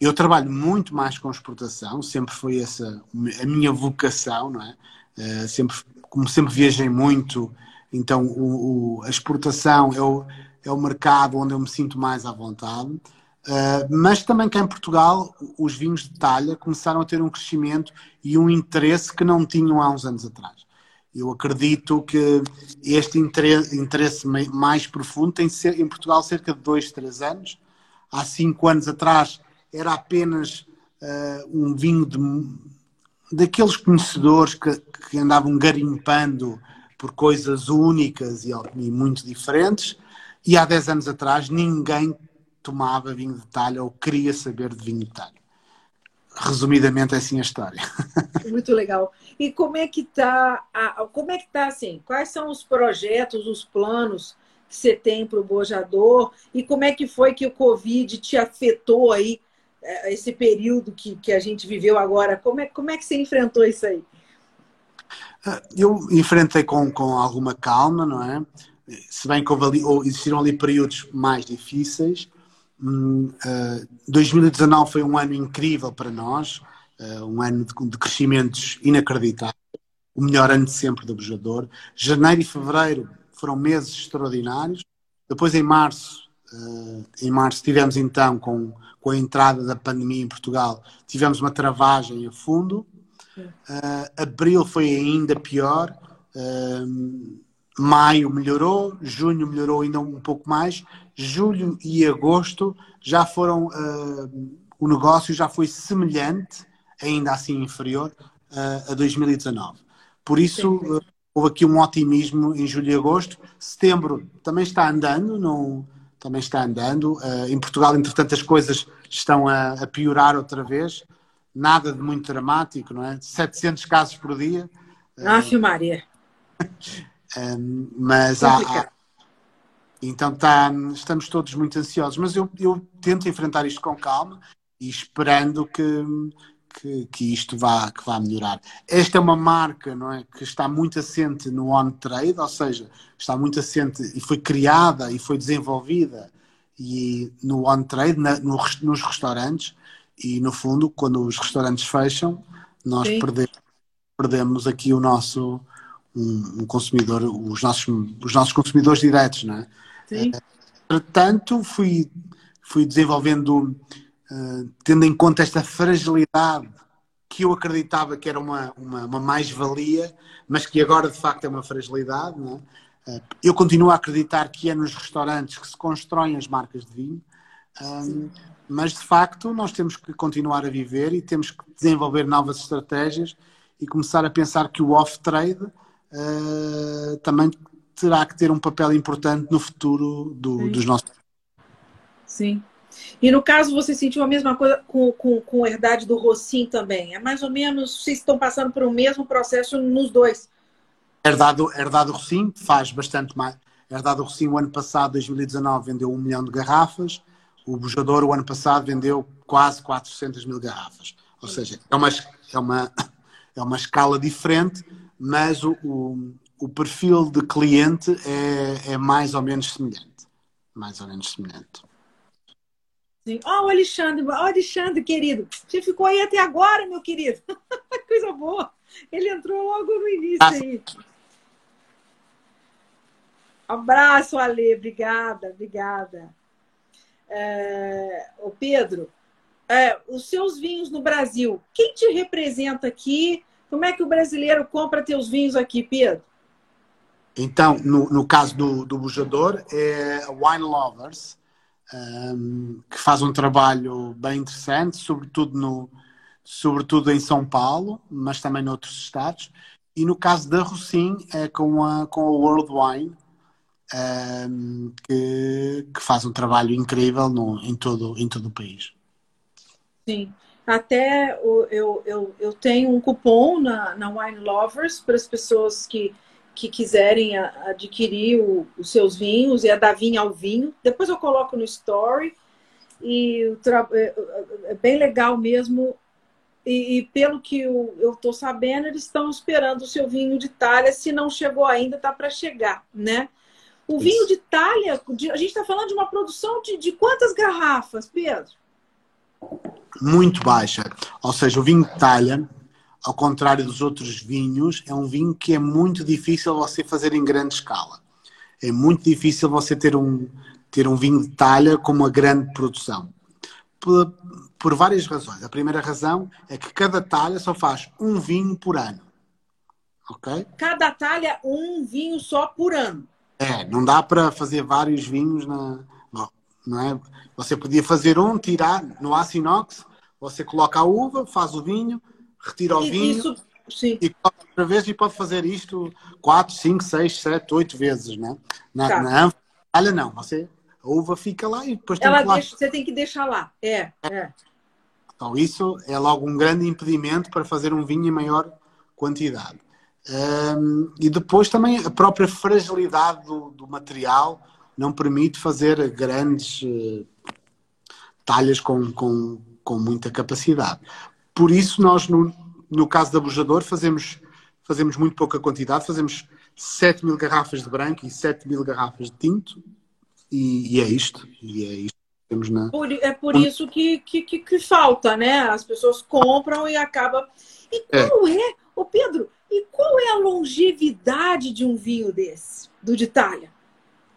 Eu trabalho muito mais com exportação, sempre foi essa a minha vocação, não é? Uh, sempre como sempre viajei muito então, o, o, a exportação é o, é o mercado onde eu me sinto mais à vontade. Uh, mas também cá em Portugal, os vinhos de talha começaram a ter um crescimento e um interesse que não tinham há uns anos atrás. Eu acredito que este interesse, mais profundo tem ser, em Portugal cerca de dois, três anos. Há cinco anos atrás era apenas uh, um vinho de, daqueles conhecedores que, que andavam garimpando por coisas únicas e, e muito diferentes. E há 10 anos atrás ninguém tomava vinho de talha ou queria saber de vinho de talha. Resumidamente, é assim a história. Muito legal. E como é que está, como é que tá assim? Quais são os projetos, os planos que você tem para o Bojador? E como é que foi que o Covid te afetou aí, é, esse período que, que a gente viveu agora? Como é, como é que você enfrentou isso aí? Eu enfrentei com, com alguma calma, não é? Se bem que houve ali, ou existiram ali períodos mais difíceis. Hum, uh, 2019 foi um ano incrível para nós, uh, um ano de, crescimentos inacreditáveis, o melhor ano de sempre do Bujador. Janeiro e fevereiro foram meses extraordinários. Depois, em março, uh, em março tivemos então, com, com a entrada da pandemia em Portugal, tivemos uma travagem a fundo. Abril foi ainda pior. Maio melhorou, junho melhorou ainda um pouco mais, julho e agosto já foram uh, o negócio já foi semelhante, ainda assim inferior uh, a 2019. Por isso sim, sim. Uh, houve aqui um otimismo em julho e agosto. Setembro também está andando, não, também está andando. em Portugal, entretanto, as coisas estão a, a piorar outra vez nada de muito dramático, não é? 700 casos por dia. Ah, Maria. mas há, há, então tá, estamos todos muito ansiosos, mas eu, eu tento enfrentar isto com calma e esperando que, que, que, isto vá, que vá melhorar. Esta é uma marca não é, que está muito assente no on-trade, ou seja, está muito assente e foi criada e foi desenvolvida e no on-trade, no, nos restaurantes, e, no fundo, quando os restaurantes fecham, nós perdemos, perdemos aqui o nosso um, um, consumidor, os nossos, os nossos consumidores diretos, não é? Sim. Portanto, fui, fui desenvolvendo, uh, tendo em conta esta fragilidade que eu acreditava que era uma, uma, uma mais-valia, mas que agora de facto é uma fragilidade. É? Uh, eu continuo a acreditar que é nos restaurantes que se constroem as marcas de vinho. Um, mas de facto nós temos que continuar a viver e temos que desenvolver novas estratégias e começar a pensar que o off-trade uh, também terá que ter um papel importante no futuro do, dos nossos. Sim. E no caso, você sentiu a mesma coisa com, com, com a herdade do Rossim também? É mais ou menos, vocês estão passando por o mesmo processo nos dois? Herdado, herdado Rossim faz bastante mais. Herdado Rossim, o ano passado, 2019, vendeu um milhão de garrafas o Bujador, o ano passado, vendeu quase 400 mil garrafas. Ou seja, é uma, é uma, é uma escala diferente, mas o, o, o perfil de cliente é, é mais ou menos semelhante. Mais ou menos semelhante. Sim. Ó, oh, Alexandre, oh, Alexandre, querido. Você ficou aí até agora, meu querido. Coisa boa. Ele entrou logo no início ah, aí. Abraço, Ale. Obrigada, obrigada. É, o Pedro, é, os seus vinhos no Brasil, quem te representa aqui? Como é que o brasileiro compra teus vinhos aqui, Pedro? Então, no, no caso do, do bujador, é a Wine Lovers, um, que faz um trabalho bem interessante, sobretudo, no, sobretudo em São Paulo, mas também noutros estados. E no caso da Rossim, é com a, com a World Wine, um, que, que, faz um trabalho incrível no, em, todo, em todo o país. Sim. Até eu, eu, eu tenho um cupom na, na Wine Lovers para as pessoas que que quiserem adquirir o, os seus vinhos e a da vinha ao vinho. Depois eu coloco no story. E é, é bem legal mesmo. E, e pelo que eu estou sabendo, eles estão esperando o seu vinho de talha. Se não chegou ainda, tá para chegar, né? O Isso. vinho de talha, a gente está falando de uma produção de, de quantas garrafas, Pedro? Muito baixa. Ou seja, o vinho de talha ao contrário dos outros vinhos, é um vinho que é muito difícil você fazer em grande escala. É muito difícil você ter um, ter um vinho de talha com uma grande produção. Por, por várias razões. A primeira razão é que cada talha só faz um vinho por ano. Ok? Cada talha, um vinho só por ano. É, não dá para fazer vários vinhos na. Não é? Você podia fazer um, tirar no aço inox, você coloca a uva, faz o vinho, retira o vinho isso, e outra vez e pode fazer isto 4, 5, 6, 7, 8 vezes, né? Na, tá. na anfalha não, você, a uva fica lá e depois Ela tem que deixa, você tem que deixar lá, é, é. Então isso é logo um grande impedimento para fazer um vinho em maior quantidade. Um, e depois também a própria fragilidade do, do material não permite fazer grandes uh, talhas com, com, com muita capacidade. Por isso, nós, no, no caso da Bujador, fazemos, fazemos muito pouca quantidade, fazemos 7 mil garrafas de branco e 7 mil garrafas de tinto, e, e é isto. E é isto temos na... Por, é por isso que, que, que, que, falta, né? As pessoas compram e acaba. E é. qual é, é ô Pedro, e qual é a longevidade de um vinho desse, do de talha?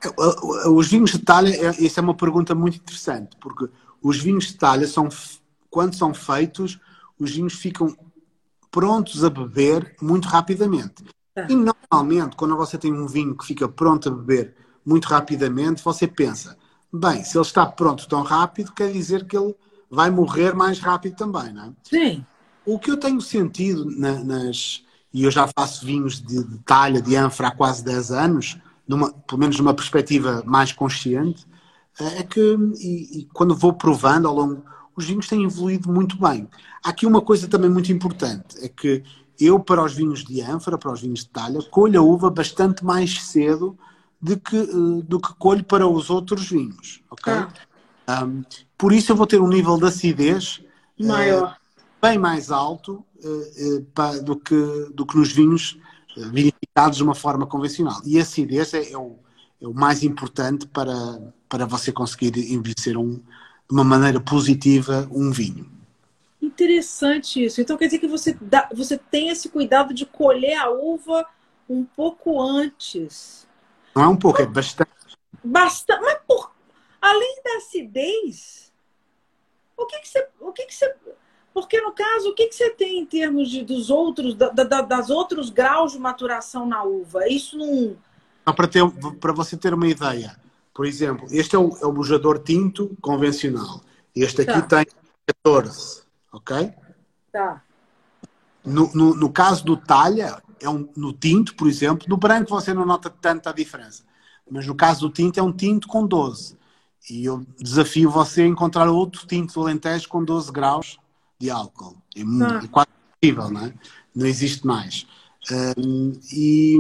É, os vinhos de talha, essa é uma pergunta muito interessante, porque os vinhos de talha são, quando são feitos, os vinhos ficam prontos a beber muito rapidamente. É. E normalmente, quando você tem um vinho que fica pronto a beber muito rapidamente, você pensa, bem, se ele está pronto tão rápido, quer dizer que ele vai morrer mais rápido também, não é? Sim. O que eu tenho sentido na, nas. E eu já faço vinhos de, de talha, de ânfora há quase 10 anos, numa, pelo menos numa perspectiva mais consciente, é que, e, e quando vou provando ao longo os vinhos têm evoluído muito bem. Há aqui uma coisa também muito importante, é que eu, para os vinhos de ânfora, para os vinhos de talha, colho a uva bastante mais cedo do que, uh, do que colho para os outros vinhos, ok? Ah. Um, por isso eu vou ter um nível de acidez maior. Uh, bem mais alto uh, do, que, do que nos vinhos vinificados de uma forma convencional. E a acidez é, é, o, é o mais importante para, para você conseguir envelhecer um, de uma maneira positiva um vinho. Interessante isso. Então quer dizer que você, dá, você tem esse cuidado de colher a uva um pouco antes. Não é um pouco, é bastante. Bastante. Mas por, além da acidez, o que, que você. O que, que você. Porque no caso, o que, que você tem em termos de, dos outros, da, da, das outros graus de maturação na uva? Isso não. Para você ter uma ideia, por exemplo, este é o, é o bujador tinto convencional. Este aqui tá. tem 14, ok? Tá. No, no, no, caso do talha, é um, no tinto, por exemplo, no branco você não nota tanta diferença. Mas no caso do tinto, é um tinto com 12. E eu desafio você a encontrar outro tinto do Alentejo com 12 graus de álcool. É, tá. é quase impossível, não é? Não existe mais. Um, e,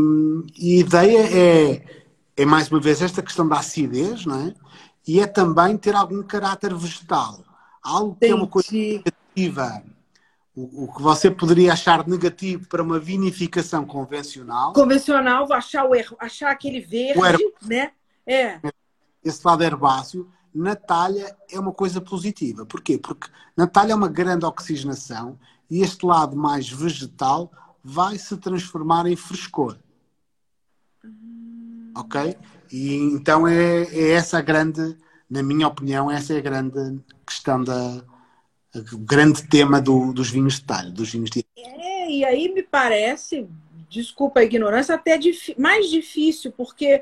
e a ideia é é mais uma vez esta questão da acidez, não é? E é também ter algum caráter vegetal. Algo que é uma coisa negativa. O, o, que você poderia achar negativo para uma vinificação convencional. Convencional, achar, o erro, achar aquele verde, né? É. Esse lado herbáceo, na talha é uma coisa positiva. Porquê? Porque na talha é uma grande oxigenação e este lado mais vegetal vai se transformar em frescor ok? E então é, é essa a grande, na minha opinião, essa é a grande questão da o grande tema do, dos vinhos de talho, dos vinhos de... É, e aí me parece, desculpa a ignorância, até mais difícil, porque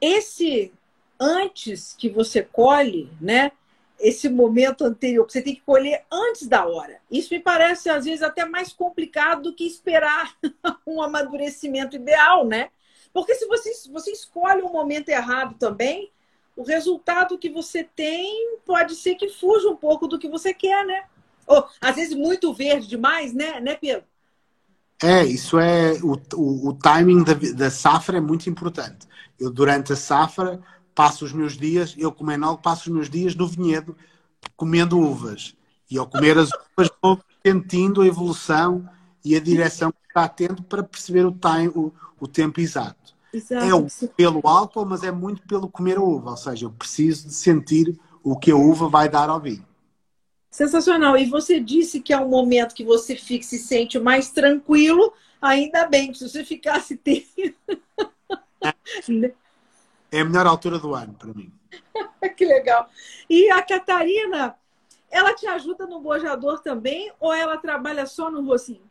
esse antes que você colhe, né? Esse momento anterior, que você tem que colher antes da hora. Isso me parece, às vezes, até mais complicado do que esperar um amadurecimento ideal, né? Porque se você, você escolhe um momento errado também, o resultado que você tem pode ser que fuja um pouco do que você quer, né? Ou, às vezes, muito verde demais, né, né Pedro? É, isso é. O, o, o timing da, da, safra é muito importante. Eu, durante a safra, passo os meus dias, eu como enólogo, passo os meus dias no vinhedo comendo uvas. E ao comer as uvas, vou sentindo a evolução e a direção que está tendo para perceber o, time, o, o tempo exato. exato. É o, pelo álcool, mas é muito pelo comer a uva. Ou seja, eu preciso de sentir o que a uva vai dar ao vinho. Sensacional. E você disse que é um momento que você fica, se sente mais tranquilo. Ainda bem, se você ficasse É a melhor altura do ano para mim. que legal. E a Catarina, ela te ajuda no bojador também ou ela trabalha só no rocinho?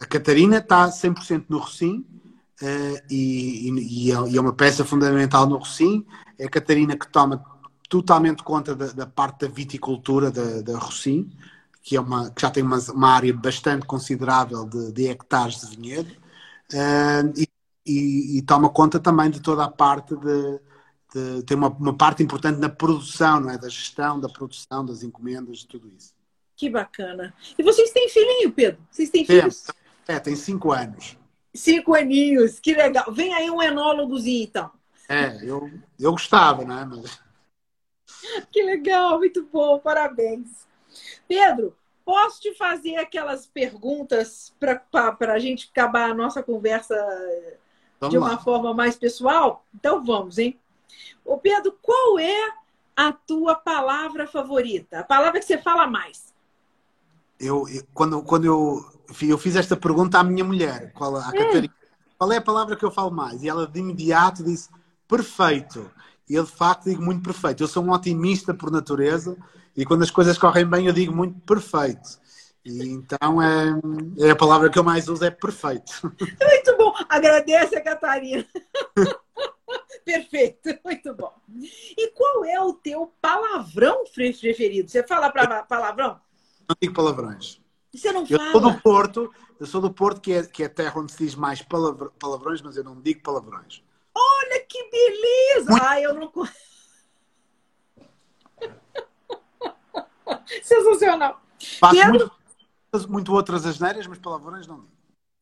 A Catarina está 100% no rocinho e, e, e, é uma peça fundamental no rocinho. É a Catarina que toma totalmente conta da, da parte da viticultura da, da Rocim, que, é uma, que já tem uma, uma área bastante considerável de, de hectares de vinhedo, uh, e, e, e, toma conta também de toda a parte de. de tem uma, uma, parte importante na produção, não é? da gestão, da produção, das encomendas, de tudo isso. Que bacana. E vocês têm filhinho, Pedro? Vocês têm filhos? É, tem cinco anos. Cinco aninhos, que legal. Vem aí um enólogozinho, então. É, eu, eu gostava, né? Mas... Que legal, muito bom, parabéns. Pedro, posso te fazer aquelas perguntas para a gente acabar a nossa conversa vamos de uma lá. forma mais pessoal? Então vamos, hein? Ô Pedro, qual é a tua palavra favorita? A palavra que você fala mais? Eu, eu quando, quando eu, eu fiz esta pergunta à minha mulher, qual, a Catarina, qual é a palavra que eu falo mais? E ela de imediato disse perfeito. E eu, de facto, digo muito perfeito. Eu sou um otimista por natureza e quando as coisas correm bem, eu digo muito perfeito. E então é, é a palavra que eu mais uso é perfeito. Muito bom. Agradece a Catarina. Perfeito, muito bom. E qual é o teu palavrão preferido? Você fala para palavrão? Não digo palavrões. Não eu fala? Eu sou do Porto, eu sou do Porto, que é, que é terra onde se diz mais palavrões, mas eu não digo palavrões. Olha que beleza! Muito... Ai, eu não. Sensacional. Faço Pedro... muito, muito outras asneiras, mas palavrões não digo.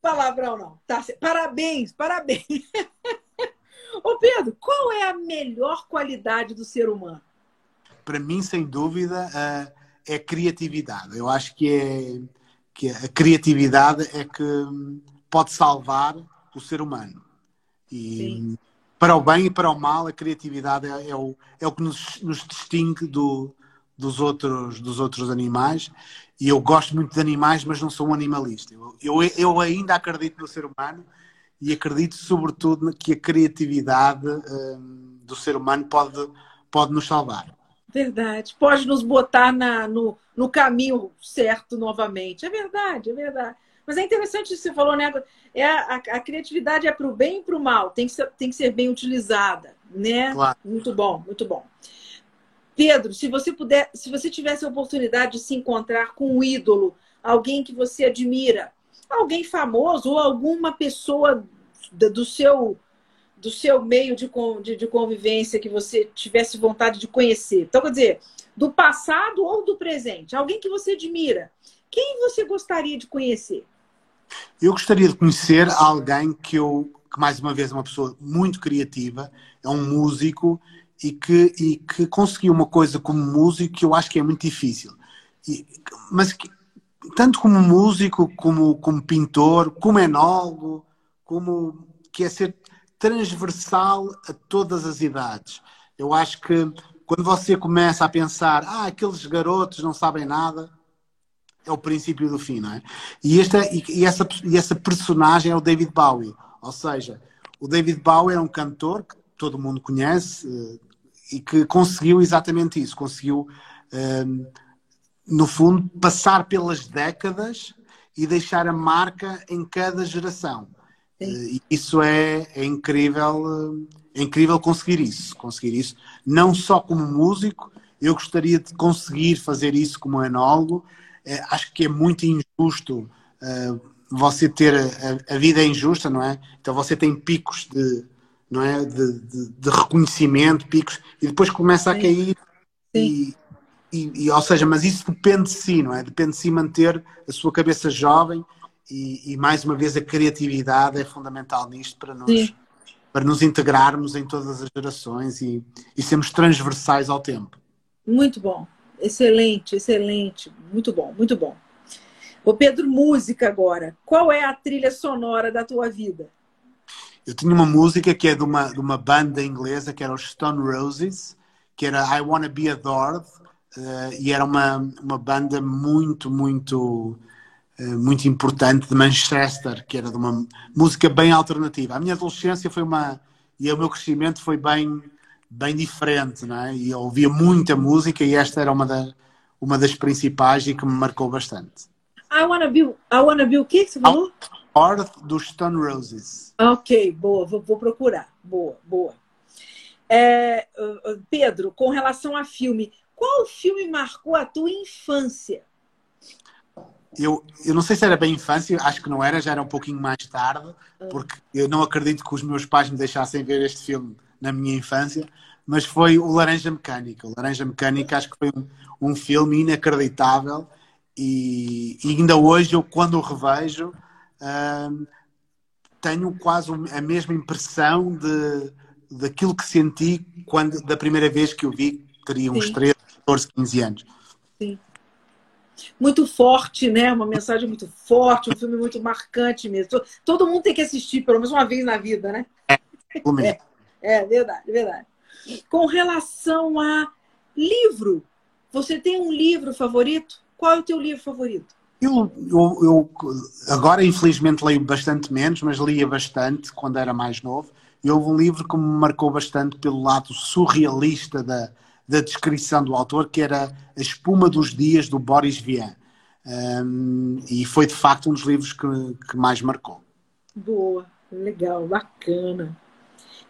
Palavrão não. Tá, parabéns, parabéns. Ô Pedro, qual é a melhor qualidade do ser humano? Para mim, sem dúvida, é criatividade. Eu acho que, é, que a criatividade é que pode salvar o ser humano. E Sim. para o bem e para o mal, a criatividade é, é o, é o que nos, nos distingue do, dos, outros, dos outros animais. E eu gosto muito de animais, mas não sou um animalista. Eu, eu, eu ainda acredito no ser humano e acredito, sobretudo, que a criatividade hum, do ser humano pode, pode nos salvar. Verdade. Pode nos botar na, no, no caminho certo novamente. É verdade, é verdade. Mas é interessante isso que você falou, né? É a, a criatividade é para o bem e para o mal, tem que, ser, tem que ser bem utilizada, né? Claro. Muito bom, muito bom. Pedro, se você puder, se você tivesse a oportunidade de se encontrar com um ídolo, alguém que você admira, alguém famoso ou alguma pessoa do seu do seu meio de, de, de convivência que você tivesse vontade de conhecer. Então, quer dizer, do passado ou do presente, alguém que você admira. Quem você gostaria de conhecer? Eu gostaria de conhecer alguém que eu, que mais uma vez é uma pessoa muito criativa, é um músico e que, e que conseguiu uma coisa como músico que eu acho que é muito difícil. E, mas que, tanto como músico, como, como pintor, como enólogo, como que é ser transversal a todas as idades. Eu acho que quando você começa a pensar, ah, aqueles garotos não sabem nada, é o princípio do fim, não é? E, esta, e, essa, e essa personagem é o David Bowie. Ou seja, o David Bowie é um cantor que todo mundo conhece. e que conseguiu exatamente isso, conseguiu, um, no fundo, passar pelas décadas e deixar a marca em cada geração. Uh, e isso é, é incrível, é incrível conseguir isso, conseguir isso, não só como músico, eu gostaria de conseguir fazer isso como enólogo. Uh, acho que é muito injusto você ter a, a, vida é injusta, não é? Então você tem picos de, não é, de, de, de reconhecimento, picos e depois começa a cair e, e, e, ou seja, mas isso depende de si, não é? Depende de si manter a sua cabeça jovem e, e mais uma vez a criatividade é fundamental nisto para nos, para nos integrarmos em todas as gerações e, e sermos transversais ao tempo. Muito bom, excelente, excelente, muito bom, muito bom. Ô Pedro, música agora. Qual é a trilha sonora da tua vida? Eu tinha uma música que é de uma, de uma banda inglesa que era os Stone Roses, que era I Wanna Be Adored, uh, e era uma, uma banda muito, muito, muito importante de Manchester, que era de uma música bem alternativa. A minha adolescência foi uma. e o meu crescimento foi bem, bem diferente, não é? E eu ouvia muita música e esta era uma, da, uma das principais e que me marcou bastante. I wanna be, I wanna be o que você falou? Earth dos Stone Roses. Ok, boa, vou, vou procurar. Boa, boa. É, Pedro, com relação a filme, qual filme marcou a tua infância? Eu, eu não sei se era bem infância, acho que não era, já era um pouquinho mais tarde, ah. porque eu não acredito que os meus pais me deixassem ver este filme na minha infância, mas foi o Laranja Mecânica. O Laranja Mecânica acho que foi um, um filme inacreditável e, e, ainda hoje eu quando o revejo uh, tenho quase a mesma impressão de daquilo que senti quando da primeira vez que o vi, teria uns Sim. 13, 14, 15 anos. Sim. Muito forte, né? Uma mensagem muito forte, um filme muito marcante mesmo. Todo mundo tem que assistir pelo menos uma vez na vida, né? É, é, é verdade, verdade. Com relação a livro, você tem um livro favorito? Qual é o teu livro favorito? Eu, eu, eu, agora, infelizmente, leio bastante menos, mas lia bastante quando era mais novo. E houve um livro que me marcou bastante pelo lado surrealista da, da descrição do autor, que era A Espuma dos Dias, do Boris Vian. Um, e foi, de facto, um dos livros que, que mais marcou. Boa, legal, bacana.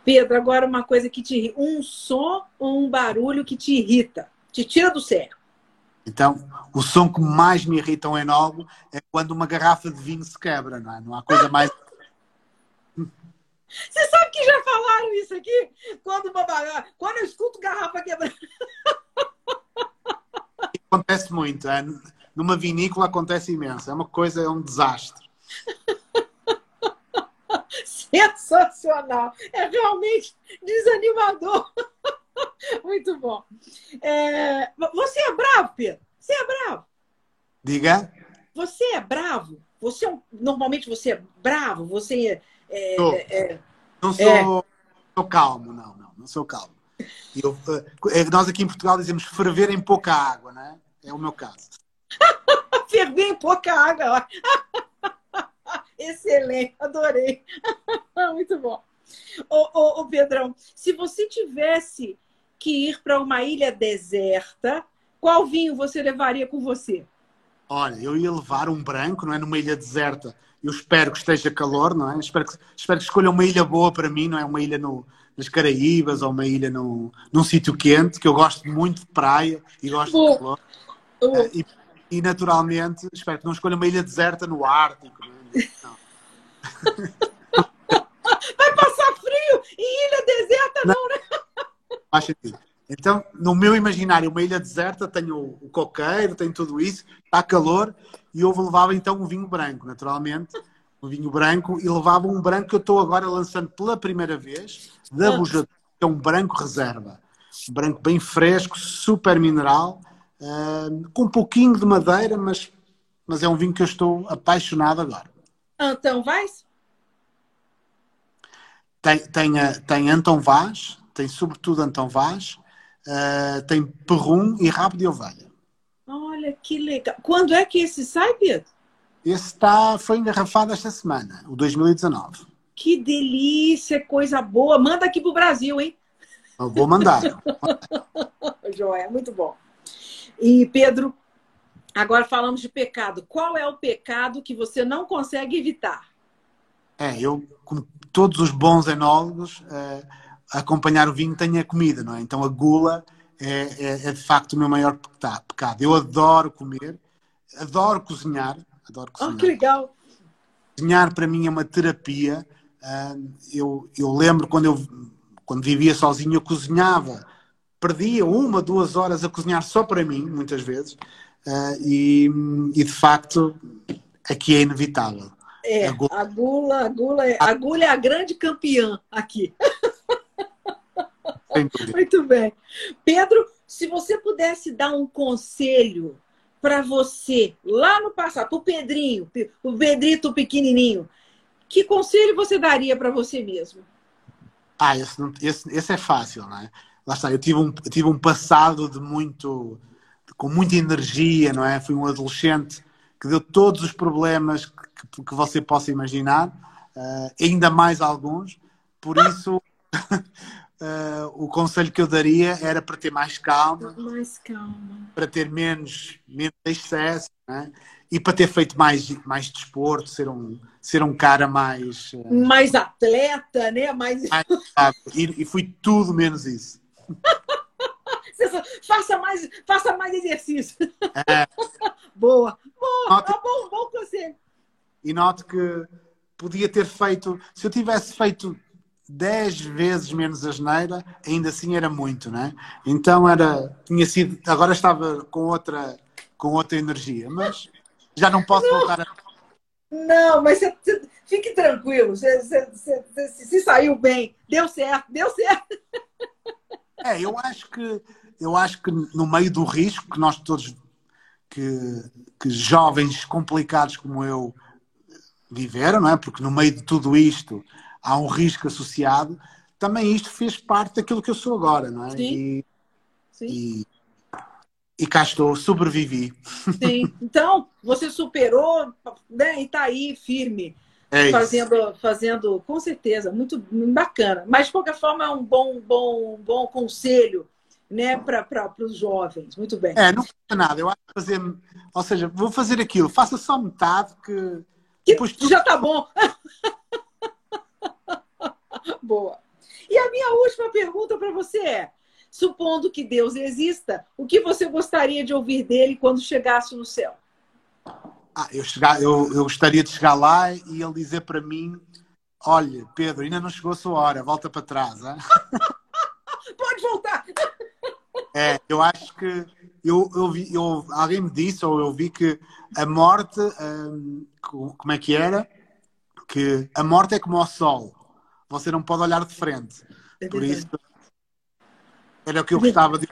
Pedro, agora uma coisa que te irrita. Um som ou um barulho que te irrita, te tira do sério. Então, o som que mais me irrita um enólogo é quando uma garrafa de vinho se quebra, não é? Não há coisa mais. Você sabe que já falaram isso aqui? Quando, uma... quando eu escuto garrafa quebrando. Acontece muito. É? Numa vinícola acontece imenso. É uma coisa, é um desastre. Sensacional. É realmente desanimador. Muito bom. É, você é bravo, Pedro? Você é bravo? Diga. Você é bravo? Você é normalmente você é bravo? Você é, é, é não sou, é. sou, calmo, não, não, não sou calmo. Eu, eh, nós aqui em Portugal dizemos ferver em pouca água, não é? É o meu caso. ferver em pouca água. Excelente, adorei. Muito bom. Ô, ô, ô, Pedrão, se você tivesse que ir para uma ilha deserta, qual vinho você levaria com você? Olha, eu ia levar um branco, não é? Numa ilha deserta. Eu espero que esteja calor, não é? Espero que, espero que escolha uma ilha boa para mim, não é? Uma ilha no, nas Caraíbas ou uma ilha no, num sítio quente, que eu gosto muito de praia e gosto de calor. Uh, e, e, naturalmente, espero que não escolha uma ilha deserta no Ártico. Não. É? Vai passar frio em ilha deserta, não, não né? Faz sentido. Então, no meu imaginário, uma ilha deserta, tenho o coqueiro, tenho tudo isso, está calor, e eu levava então um vinho branco, naturalmente, um vinho branco, e levava um branco que eu estou agora lançando pela primeira vez, da ah. Bujador, que é um branco reserva. Um branco bem fresco, super mineral, uh, com um pouquinho de madeira, mas, mas é um vinho que eu estou apaixonado agora. Então, vais? Tem, tem, tem Anton Vaz, tem sobretudo Antão Vaz, uh, tem Perrum e Rabo de Ovelha. Olha que legal. Quando é que esse sai, Pedro? Esse está, foi engarrafado esta semana, o 2019. Que delícia, coisa boa. Manda aqui pro Brasil, hein? Eu vou mandar. Joia, muito bom. E Pedro, agora falamos de pecado. Qual é o pecado que você não consegue evitar? É, eu, como todos os bons enólogos, acompanhar o vinho tem a comida, não é? Então a gula é, é, é de facto o meu maior pecado. Eu adoro comer, adoro cozinhar. Adoro cozinhar. Oh, que legal! Cozinhar para mim é uma terapia. Eu, eu lembro quando eu quando vivia sozinho, eu cozinhava. Perdia uma, duas horas a cozinhar só para mim, muitas vezes. E, e de facto, aqui é inevitável. É, a gula, a gula, a gula, é, a gula é a grande campeã aqui. Muito bem. Pedro, se você pudesse dar um conselho para você, lá no passado, para o Pedrinho, o Pedrito pequenininho, que conselho você daria para você mesmo? Ah, esse, esse, esse, é fácil, não é? Lá está, eu tive um, eu tive um passado de muito, com muita energia, não é? Fui um adolescente que deu todos os problemas que, que você possa imaginar, uh, ainda mais alguns. Por isso, uh, o conselho que eu daria era para ter mais calma, mais calma. para ter menos, menos excesso né? e para ter feito mais, mais desporto, ser um, ser um cara mais. Uh, mais atleta, né? Mais... mais e, e fui tudo menos isso. faça mais, faça mais exercício. É. Boa, boa, noto, tá bom, bom conselho. E noto que podia ter feito, se eu tivesse feito 10 vezes menos a geneira, ainda assim era muito, né? Então era, tinha sido, agora estava com outra, com outra energia, mas já não posso não. voltar a. Não, mas você, você, fique tranquilo, você, você, se saiu bem, deu certo, deu certo. É, eu acho que eu acho que no meio do risco que nós todos que, que jovens complicados como eu viveram, não é? Porque no meio de tudo isto há um risco associado, também isto fez parte daquilo que eu sou agora, não é? Sim. E, Sim. E, e cá estou, sobrevivi. Sim. Então, você superou né, e está aí firme. É fazendo, fazendo, com certeza, muito bacana. Mas, de qualquer forma, é um bom, bom, bom conselho né, para os jovens. Muito bem. É, não custa nada. Eu acho que fazer, ou seja, vou fazer aquilo, faça só metade que. que depois tu... Já está bom. Boa. E a minha última pergunta para você é: supondo que Deus exista, o que você gostaria de ouvir dele quando chegasse no céu? Ah, eu, chegar, eu, eu gostaria de chegar lá e ele dizer para mim: Olha, Pedro, ainda não chegou a sua hora, volta para trás. Pode voltar! É, eu acho que eu, eu, vi, eu alguém me disse, ou eu vi que a morte, hum, como é que era? Que a morte é como o sol você não pode olhar de frente. É Por isso, era o que eu gostava de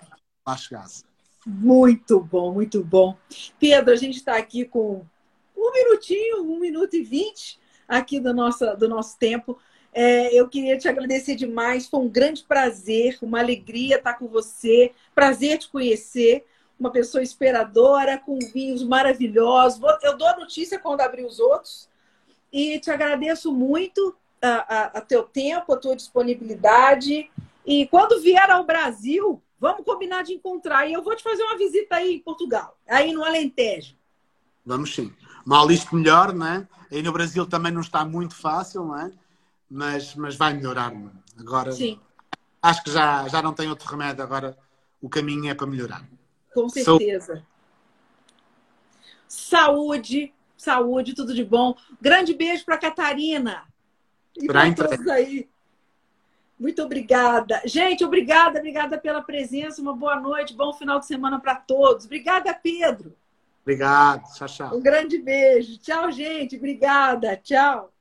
lá chegasse. Muito bom, muito bom. Pedro, a gente está aqui com um minutinho, um minuto e vinte aqui do nosso, do nosso tempo. É, eu queria te agradecer demais. Foi um grande prazer, uma alegria estar com você. Prazer te conhecer. Uma pessoa inspiradora, com vinhos maravilhosos. Eu dou a notícia quando abrir os outros. E te agradeço muito a, a, a teu tempo, a tua disponibilidade. E quando vier ao Brasil, vamos combinar de encontrar. E eu vou te fazer uma visita aí em Portugal, aí no Alentejo. Vamos sim. Mal isto melhor, né? Aí no Brasil também não está muito fácil, não é? Mas, mas vai melhorar. Não? É? Agora, sim. acho que já, já não tem outro remédio. Agora o caminho é para melhorar. Com certeza. Saúde, saúde, tudo de bom. Grande beijo para Catarina. E para todos aí. Muito obrigada. Gente, obrigada, obrigada pela presença. Uma boa noite, bom final de semana para todos. Obrigada, Pedro. Obrigado. Tchau, tchau. Um grande beijo. Tchau, gente. Obrigada. Tchau.